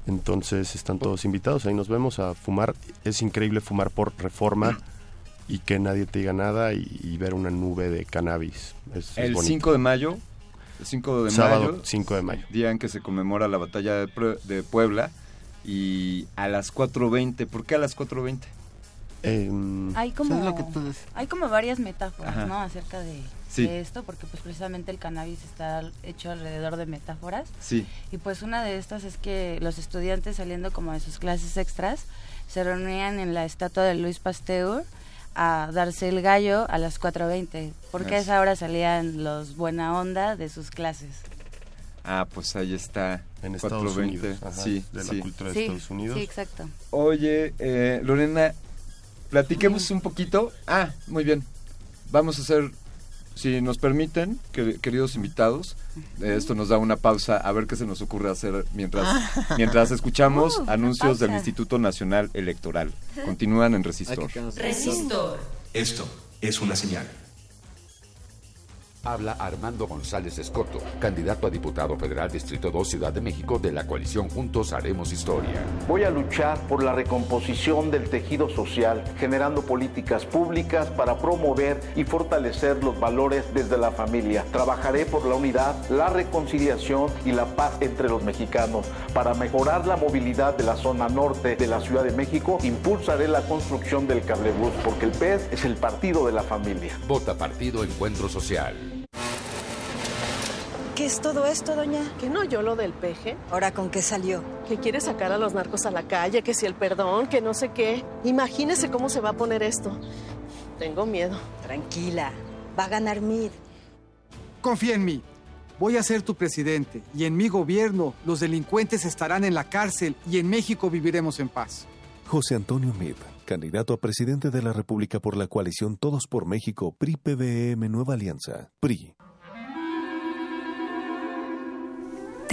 Entonces están todos invitados. Ahí nos vemos a fumar. Es increíble fumar por reforma y que nadie te diga nada y, y ver una nube de cannabis. Es, es El bonito. 5 de mayo, el 5 de Sábado mayo, 5 de mayo. día en que se conmemora la batalla de, de Puebla y a las 4.20, ¿por qué a las 4.20? Em, Hay como, hay como varias metáforas, Ajá. ¿no? Acerca de, Sí. de esto, porque pues precisamente el cannabis está hecho alrededor de metáforas. Sí. Y pues una de estas es que los estudiantes saliendo como de sus clases extras se reunían en la estatua de Luis Pasteur a darse el gallo a las 4.20, porque a esa hora salían los buena onda de sus clases. Ah, pues ahí está. En Estados 4:20. Unidos, ajá, sí, de la sí. cultura de Sí, Estados Unidos. sí, exacto. Oye, eh, Lorena, platiquemos un poquito. Ah, muy bien. Vamos a hacer, si nos permiten, que- queridos invitados, eh, esto nos da una pausa a ver qué se nos ocurre hacer mientras, mientras escuchamos Uh, anuncios del. Instituto Nacional Electoral. Continúan en Resistor. Resistor. Esto es una señal. Habla Armando González Escoto, candidato a diputado federal Distrito 2 Ciudad de México de la coalición Juntos Haremos Historia. Voy a luchar por la recomposición del tejido social, generando políticas públicas para promover y fortalecer los valores desde la familia. Trabajaré por la unidad, la reconciliación y la paz entre los mexicanos. Para mejorar la movilidad de la zona norte de la Ciudad de México, impulsaré la construcción del cablebús, porque el PES es el partido de la familia. Vota Partido Encuentro Social. ¿Qué es todo esto, doña? ¿Que no oyó lo del peje? ¿Ahora con qué salió? Que quiere sacar a los narcos a la calle, que si el perdón, que no sé qué. Imagínese cómo se va a poner esto. Tengo miedo. Tranquila, va a ganar Mid. Confía en mí. Voy a ser tu presidente y en mi gobierno los delincuentes estarán en la cárcel y en México viviremos en paz. José Antonio Mid, candidato a presidente de la República por la coalición Todos por México, PRI-PBM Nueva Alianza, PRI.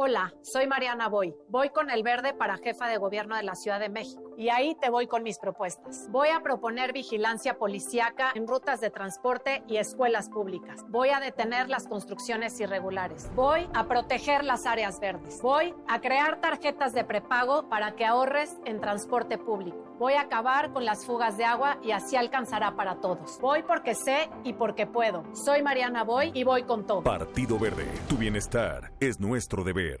Hola, soy Mariana Boy. Voy con el verde para jefa de gobierno de la Ciudad de México. Y ahí te voy con mis propuestas. Voy a proponer vigilancia policíaca en rutas de transporte y escuelas públicas. Voy a detener las construcciones irregulares. Voy a proteger las áreas verdes. Voy a crear tarjetas de prepago para que ahorres en transporte público. Voy a acabar con las fugas de agua y así alcanzará para todos. Voy porque sé y porque puedo. Soy Mariana Boy y voy con todo. Partido Verde, tu bienestar es nuestro deber.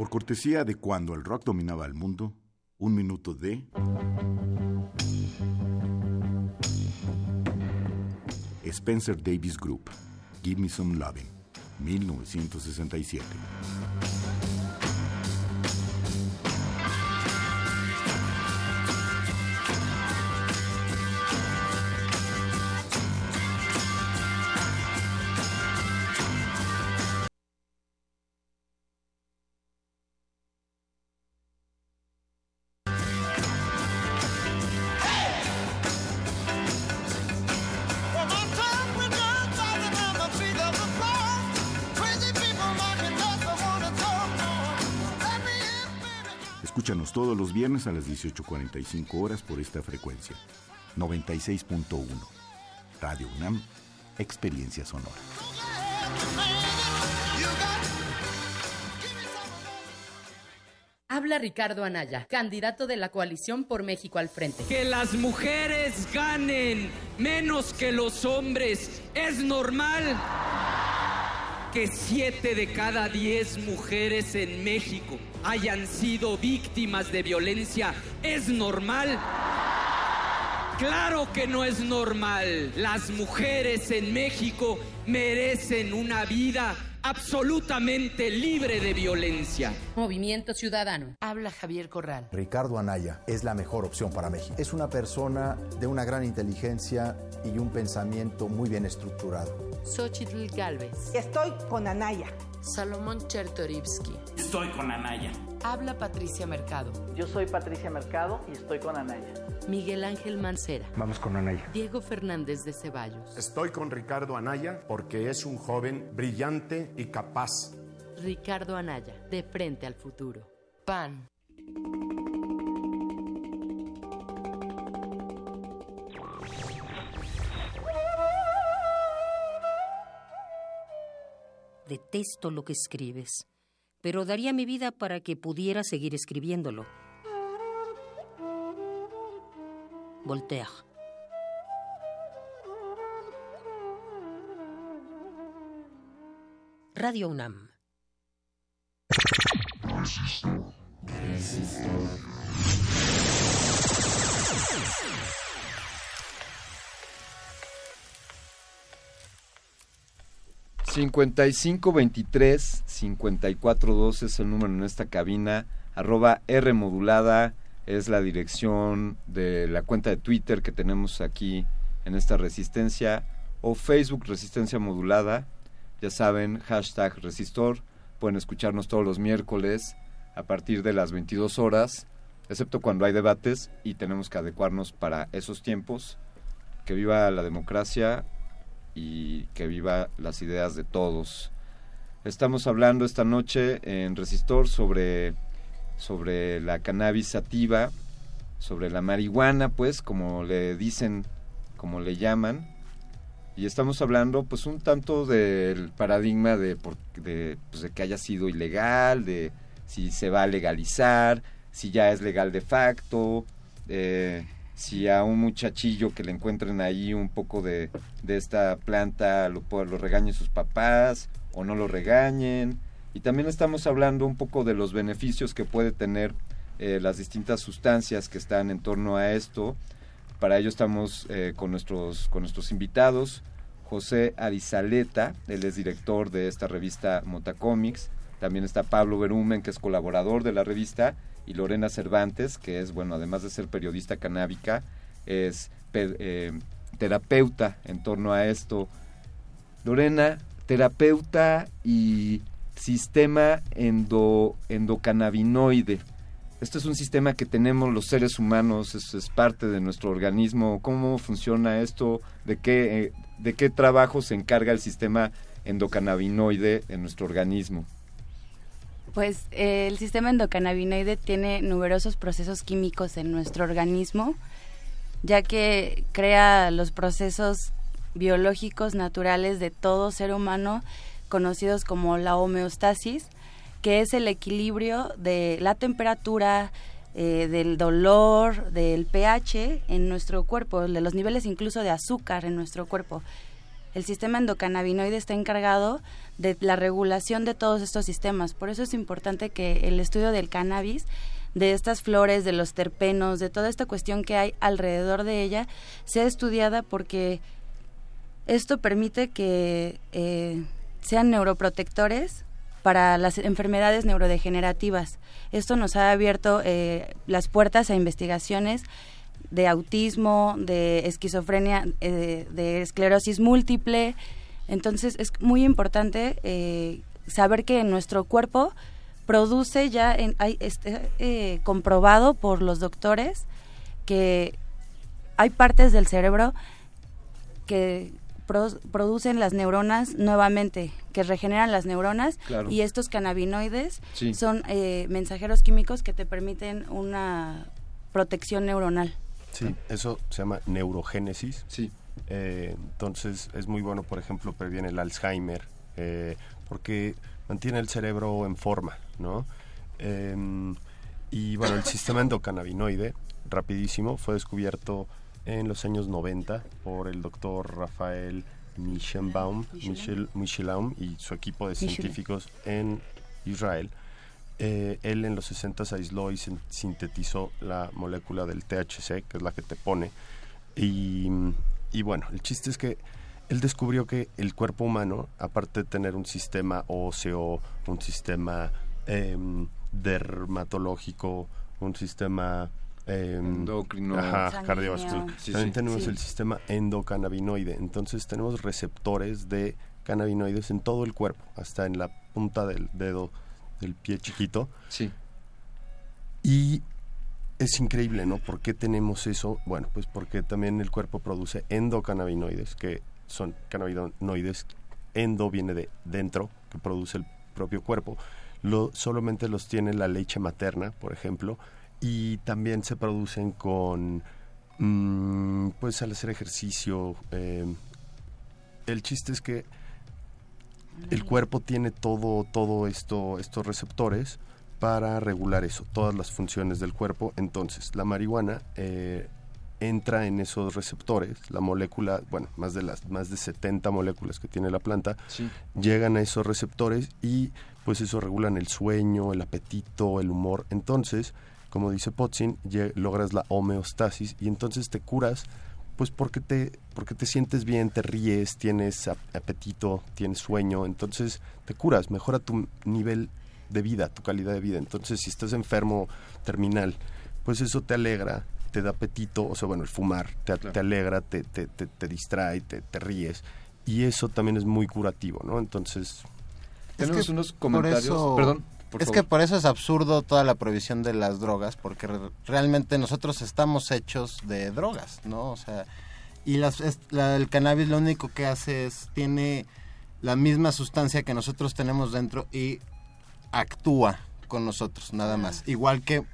Por cortesía de cuando el rock dominaba el mundo, un minuto de... Spencer Davis Group, Give Me Some Loving, 1967. Todos los viernes a las 18.45 horas por esta frecuencia. 96.1. Radio UNAM, Experiencia Sonora. Habla Ricardo Anaya, candidato de la coalición por México al frente. Que las mujeres ganen menos que los hombres es normal. Que siete de cada diez mujeres en México hayan sido víctimas de violencia es normal. Claro que no es normal. Las mujeres en México merecen una vida absolutamente libre de violencia. Movimiento Ciudadano. Habla Javier Corral. Ricardo Anaya es la mejor opción para México. Es una persona de una gran inteligencia y un pensamiento muy bien estructurado. Xochitl Galvez. Estoy con Anaya. Salomón Chertorivsky. Estoy con Anaya. Habla Patricia Mercado. Yo soy Patricia Mercado y estoy con Anaya. Miguel Ángel Mancera. Vamos con Anaya. Diego Fernández de Ceballos. Estoy con Ricardo Anaya porque es un joven brillante y capaz. Ricardo Anaya, de frente al futuro. PAN. Detesto lo que escribes. Pero daría mi vida para que pudiera seguir escribiéndolo. Voltaire. Radio UNAM. $5523 5412 es el número en esta cabina, arroba R modulada es la dirección de la cuenta de Twitter que tenemos aquí en esta resistencia, o Facebook Resistencia Modulada, ya saben, hashtag resistor, pueden escucharnos todos los miércoles a partir de las 22 horas, excepto cuando hay debates y tenemos que adecuarnos para esos tiempos. Que viva la democracia y que viva las ideas de todos. Estamos hablando esta noche en Resistor sobre, sobre la cannabis sativa, sobre la marihuana, pues, como le dicen, como le llaman. Y estamos hablando, pues, un tanto del paradigma de, de, pues, de que haya sido ilegal, de si se va a legalizar, si ya es legal de facto, eh, si a un muchachillo que le encuentren ahí un poco de, de esta planta lo, lo regañen sus papás o no lo regañen. Y también estamos hablando un poco de los beneficios que puede tener eh, las distintas sustancias que están en torno a esto. Para ello estamos eh, con, nuestros, con nuestros invitados. José Arizaleta, él es director de esta revista Motacomics. También está Pablo Berumen, que es colaborador de la revista y Lorena Cervantes, que es, bueno, además de ser periodista canábica, es eh, terapeuta en torno a esto. Lorena, terapeuta y sistema endo, endocannabinoide. Esto es un sistema que tenemos los seres humanos, es, es parte de nuestro organismo. ¿Cómo funciona esto? ¿De qué, eh, ¿De qué trabajo se encarga el sistema endocannabinoide en nuestro organismo? Pues eh, el sistema endocannabinoide tiene numerosos procesos químicos en nuestro organismo, ya que crea los procesos biológicos naturales de todo ser humano, conocidos como la homeostasis, que es el equilibrio de la temperatura, eh, del dolor, del pH en nuestro cuerpo, de los niveles incluso de azúcar en nuestro cuerpo. El sistema endocannabinoide está encargado de la regulación de todos estos sistemas. Por eso es importante que el estudio del cannabis, de estas flores, de los terpenos, de toda esta cuestión que hay alrededor de ella, sea estudiada porque esto permite que eh, sean neuroprotectores para las enfermedades neurodegenerativas. Esto nos ha abierto eh, las puertas a investigaciones de autismo, de esquizofrenia, eh, de esclerosis múltiple. Entonces es muy importante eh, saber que nuestro cuerpo produce ya, en, hay, este, eh, comprobado por los doctores que hay partes del cerebro que producen las neuronas nuevamente, que regeneran las neuronas y estos cannabinoides son mensajeros químicos que te permiten una protección neuronal. Sí, eso se llama neurogénesis. Sí. Eh, entonces es muy bueno, por ejemplo, previene el Alzheimer, eh, porque mantiene el cerebro en forma, ¿no? Em, y bueno, el sistema endocannabinoide, rapidísimo, fue descubierto en los años 90 por el doctor Rafael Michelbaum, Michel, y su equipo de científicos en Israel. Eh, él en los 60 aisló y sintetizó la molécula del THC, que es la que te pone. Y, bueno, el chiste es que él descubrió que el cuerpo humano, aparte de tener un sistema óseo, un sistema em, dermatológico, un sistema em, endocrino, cardiovascular, también tenemos el sistema endocannabinoide. Entonces tenemos receptores de cannabinoides en todo el cuerpo, hasta en la punta del dedo del pie chiquito. Sí. Y es increíble, ¿no? ¿Por qué tenemos eso? Bueno, pues porque también el cuerpo produce endocannabinoides, que son cannabinoides, endo viene de dentro, que produce el propio cuerpo. Solamente los tiene la leche materna, por ejemplo, y también se producen con, mm, pues al hacer ejercicio. Eh, el chiste es que el cuerpo tiene todo, todo esto, estos receptores para regular eso, todas las funciones del cuerpo. Entonces, la marihuana eh, entra en esos receptores, la molécula, bueno, más de las más de 70 moléculas que tiene la planta, llegan a esos receptores y pues eso regulan el sueño, el apetito, el humor. Entonces, como dice Potzin, logras la homeostasis y entonces te curas pues porque te porque te sientes bien, te ríes, tienes apetito, tienes sueño, entonces te curas, mejora tu nivel de vida, tu calidad de vida. Entonces, si estás enfermo terminal, pues eso te alegra, te da apetito, o sea, bueno, el fumar te, te alegra, te, te, te, distrae, te, te ríes. Y eso también es muy curativo, ¿no? Entonces... Tenemos unos comentarios... Perdón. es que por eso es absurdo toda la prohibición de las drogas, porque realmente nosotros estamos hechos de drogas, ¿no? O sea, y las, el cannabis lo único que hace es, tiene la misma sustancia que nosotros tenemos dentro y actúa con nosotros, nada más. Igual que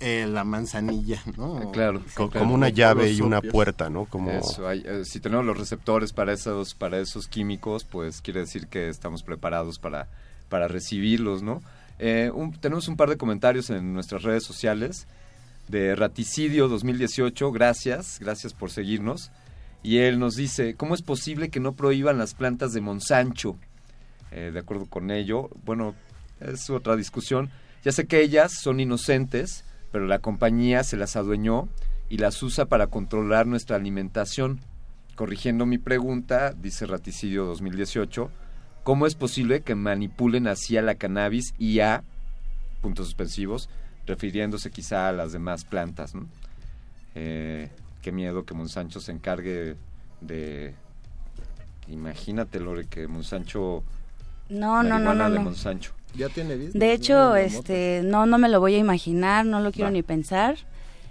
eh, la manzanilla, ¿no? Ah, claro, como, una llave y una puerta, ¿no? Como eh, si tenemos los receptores para esos para esos químicos, pues quiere decir que estamos preparados para para recibirlos, ¿no? Eh, tenemos un par de comentarios en nuestras redes sociales de Raticidio 2018, gracias, gracias por seguirnos. Y él nos dice, ¿cómo es posible que no prohíban las plantas de Monsancho? de acuerdo con ello, bueno, es otra discusión. Ya sé que ellas son inocentes, pero la compañía se las adueñó y las usa para controlar nuestra alimentación. Corrigiendo mi pregunta, dice Raticidio 2018, ¿cómo es posible que manipulen así a la cannabis y a, puntos suspensivos, refiriéndose quizá a las demás plantas? Eh, qué miedo que Monsancho se encargue de... Imagínate, Lore, que Monsancho... No, no, no, no. De no. Ya tiene De hecho, este, no, no me lo voy a imaginar, no lo quiero ni pensar.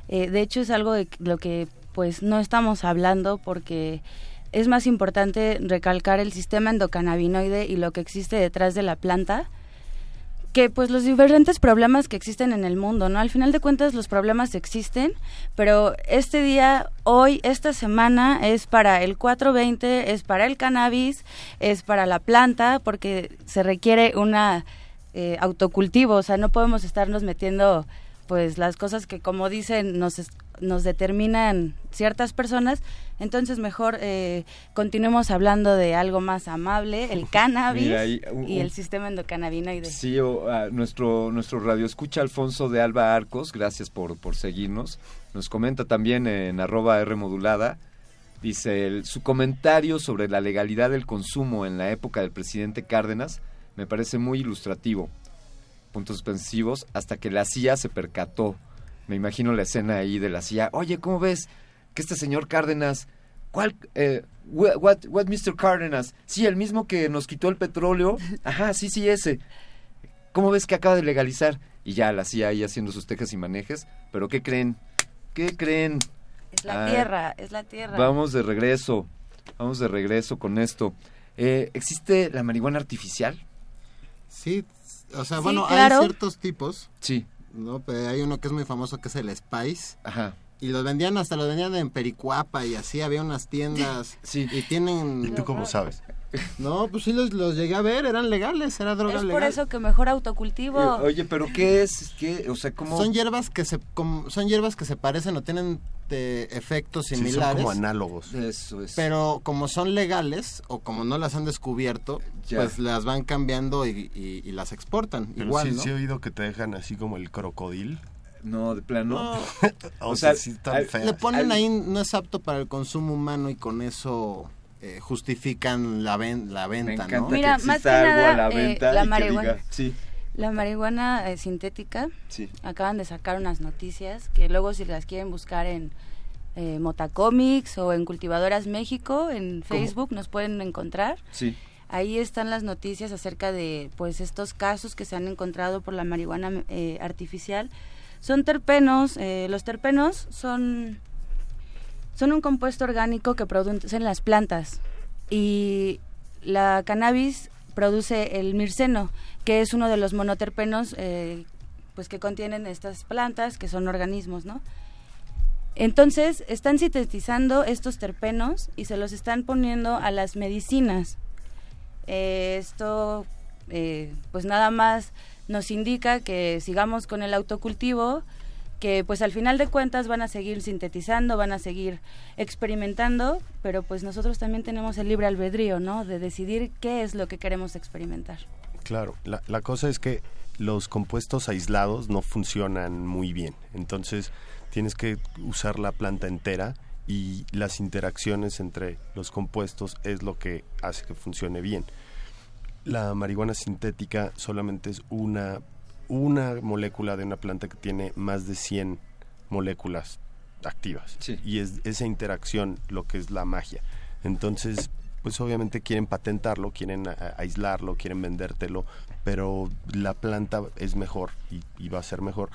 Eh, de hecho, es algo de lo que pues no estamos hablando porque es más importante recalcar el sistema endocannabinoide y lo que existe detrás de la planta que pues los diferentes problemas que existen en el mundo, ¿no? Al final de cuentas los problemas existen, pero este día, hoy, esta semana es para el 420, es para el cannabis, es para la planta, porque se requiere una eh, autocultivo, o sea, no podemos estarnos metiendo pues las cosas que como dicen nos, nos determinan ciertas personas, entonces mejor eh, continuemos hablando de algo más amable, el cannabis y el sistema endocannabinoide. Sí, nuestro, nuestro radio escucha Alfonso de Alba Arcos, gracias por, por seguirnos, nos comenta también en arroba R modulada, dice su comentario sobre la legalidad del consumo en la época del presidente Cárdenas me parece muy ilustrativo. Puntos suspensivos, hasta que la CIA se percató. Me imagino la escena ahí de la CIA. Oye, ¿cómo ves que este señor Cárdenas, cuál, eh, what, what Mr. Cárdenas? Sí, el mismo que nos quitó el petróleo. Ajá, sí, sí, ese. ¿Cómo ves que acaba de legalizar? Y ya la CIA ahí haciendo sus tejas y manejes. Pero ¿qué creen? ¿Qué creen? Es la tierra, es la tierra. Vamos de regreso, vamos de regreso con esto. Eh, ¿Existe la marihuana artificial? Sí, o sea, bueno, hay ciertos tipos. Sí. ¿no? Pero hay uno que es muy famoso que es el Spice. Ajá. Y los vendían, hasta los vendían en Pericuapa y así, había unas tiendas. Sí. Y tienen... ¿Y tú cómo sabes? No, pues sí los, los llegué a ver, eran legales, era droga legal. Es por eso que mejor autocultivo. Eh, oye, pero ¿qué es? ¿Qué? O sea, ¿cómo? Son hierbas que se son hierbas que se parecen o tienen de efectos similares. son como análogos. Eso es. Pero como son legales o como no las han descubierto, pues las van cambiando y, las exportan. Igual, sí, he oído que te dejan así como el crocodil. No, de plano. o, sea, le ponen ahí no es apto para el consumo humano y con eso eh, justifican la, la venta, ¿no? Mira, más que nada, eh, la marihuana. La marihuana eh, sintética, acaban de sacar unas noticias que luego si las quieren buscar en Motacomics o en Cultivadoras México, en Facebook nos pueden encontrar. Sí. Ahí están las noticias acerca de pues estos casos que se han encontrado por la marihuana artificial. Son terpenos, los terpenos son son un compuesto orgánico que producen las plantas y la cannabis produce el mirceno, que es uno de los monoterpenos eh, pues que contienen estas plantas, que son organismos, ¿no? Entonces, están sintetizando estos terpenos y se los están poniendo a las medicinas. Eh, esto, eh, pues nada más nos indica que sigamos con el autocultivo, que pues al final de cuentas van a seguir sintetizando, van a seguir experimentando, pero pues nosotros también tenemos el libre albedrío, ¿no? De decidir qué es lo que queremos experimentar. Claro, la, la cosa es que los compuestos aislados no funcionan muy bien, entonces tienes que usar la planta entera y las interacciones entre los compuestos es lo que hace que funcione bien. La marihuana sintética solamente es una, una molécula de una planta que tiene más de 100 moléculas activas. Y es esa interacción lo que es la magia. Entonces, pues obviamente quieren patentarlo, quieren aislarlo, quieren vendértelo, pero la planta es mejor y, va a ser mejor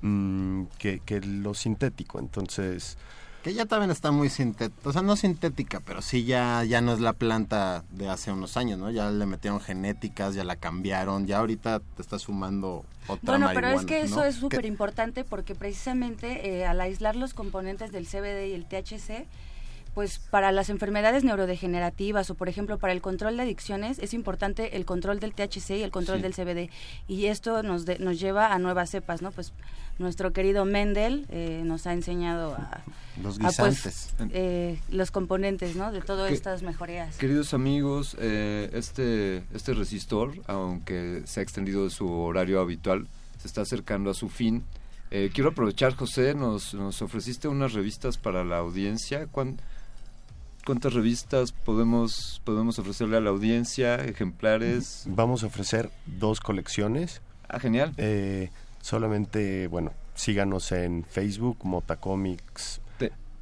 mm, que, que, lo sintético. Entonces... Que ya también está muy sintética, o sea, no sintética, pero sí ya, ya no es la planta de hace unos años, ¿no? Ya le metieron genéticas, ya la cambiaron, ya ahorita te está sumando otra Bueno, pero es que eso es súper importante porque precisamente eh, al aislar los componentes del CBD y el THC, pues para las enfermedades neurodegenerativas o por ejemplo para el control de adicciones es importante el control del THC y el control del CBD y esto nos nos lleva a nuevas cepas, ¿no? Pues nuestro querido Mendel eh, nos ha enseñado a los pues, guisantes, eh, los componentes, ¿no? De todas estas mejorías. Queridos amigos, eh, este este resistor, aunque se ha extendido de su horario habitual, se está acercando a su fin. quiero aprovechar, José, nos, nos ofreciste unas revistas para la audiencia. ¿Cuándo? ¿Cuántas revistas podemos, podemos ofrecerle a la audiencia? ¿Ejemplares? Vamos a ofrecer dos colecciones. Ah, genial. Eh, solamente, bueno, síganos en Facebook, Motacomics,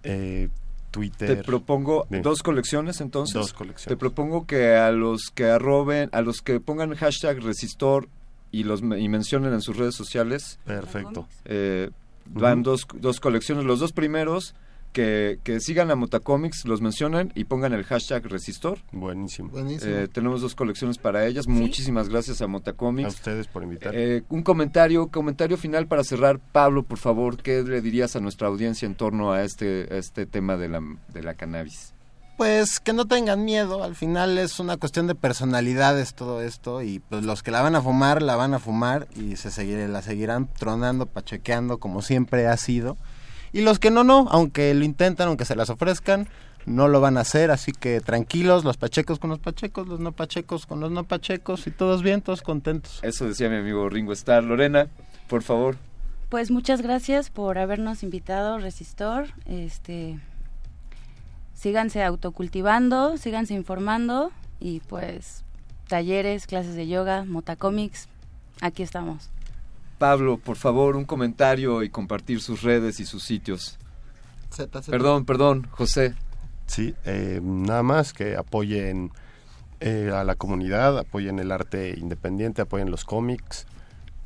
eh, Twitter. Te propongo dos colecciones entonces. Dos colecciones. Te propongo que a los que arroben, a los que pongan hashtag resistor y los y mencionen en sus redes sociales. Perfecto. Eh, van dos, dos colecciones. Los dos primeros que, sigan a Motacomics, los mencionen y pongan el hashtag Resistor. Buenísimo. Eh, tenemos dos colecciones para ellas. Muchísimas gracias a Motacomics. A ustedes por invitar. Eh, un comentario, comentario final para cerrar. Pablo, por favor, ¿qué le dirías a nuestra audiencia en torno a este, este tema de la, de la cannabis? Pues que no tengan miedo, al final es una cuestión de personalidades todo esto y pues los que la van a fumar, la van a fumar y se seguirán, la seguirán tronando, pachequeando como siempre ha sido y los que no, no, aunque lo intentan, aunque se las ofrezcan, no lo van a hacer, así que tranquilos, los pachecos con los pachecos, los no pachecos con los no pachecos y todos bien, todos contentos. Eso decía mi amigo Ringo Starr. Lorena, por favor. Pues muchas gracias por habernos invitado, Resistor. Este, síganse autocultivando, síganse informando y pues talleres, clases de yoga, motacomics, aquí estamos. Pablo, por favor, un comentario y compartir sus redes y sus sitios. Perdón, perdón, José. Sí, eh, nada más que apoyen eh, a la comunidad, apoyen el arte independiente, apoyen los cómics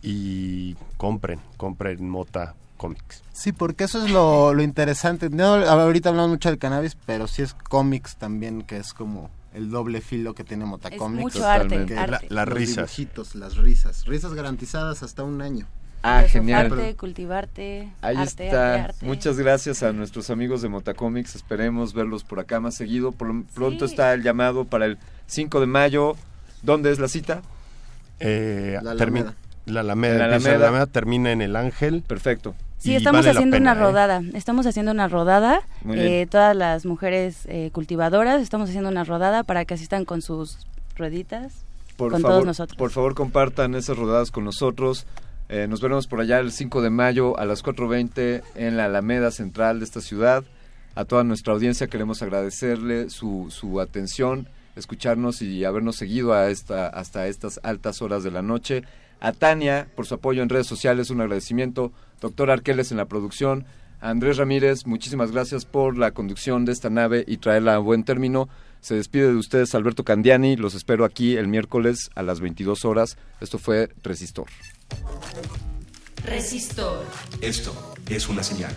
y compren, compren Mota Comics. Sí, porque eso es lo, lo interesante. No, ahorita hablamos mucho del cannabis, pero sí es cómics también, que es como el doble filo que tiene Motacomics. mucho arte, las risas. las risas. Risas garantizadas hasta un año. Ah, genial. Arte, cultivarte. Ahí está. Muchas gracias a nuestros amigos de Motacomics. Esperemos verlos por acá más seguido. pronto está el llamado para el 5 de mayo. ¿Dónde es la cita? Eh, la Alameda. La Alameda, termina en el Ángel. Perfecto. Sí, estamos haciendo una ¿eh? rodada. Estamos haciendo una rodada. Eh, todas las mujeres eh, cultivadoras estamos haciendo una rodada para que asistan con sus rueditas. Por con favor, todos nosotros. Por favor, compartan esas rodadas con nosotros. nos veremos por allá el 5 de mayo a las 4.20 en la Alameda Central de esta ciudad. A toda nuestra audiencia queremos agradecerle su, su atención, escucharnos y habernos seguido a esta, hasta estas altas horas de la noche. A Tania por su apoyo en redes sociales, un agradecimiento doctor Arqueles en la producción. Andrés Ramírez, muchísimas gracias por la conducción de esta nave y traerla a buen término. Se despide de ustedes Alberto Candiani, los espero aquí el miércoles a las 22 horas. Esto fue Resistor. Resistor. Esto es una señal.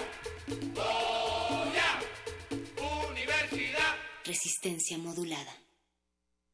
Resistencia modulada.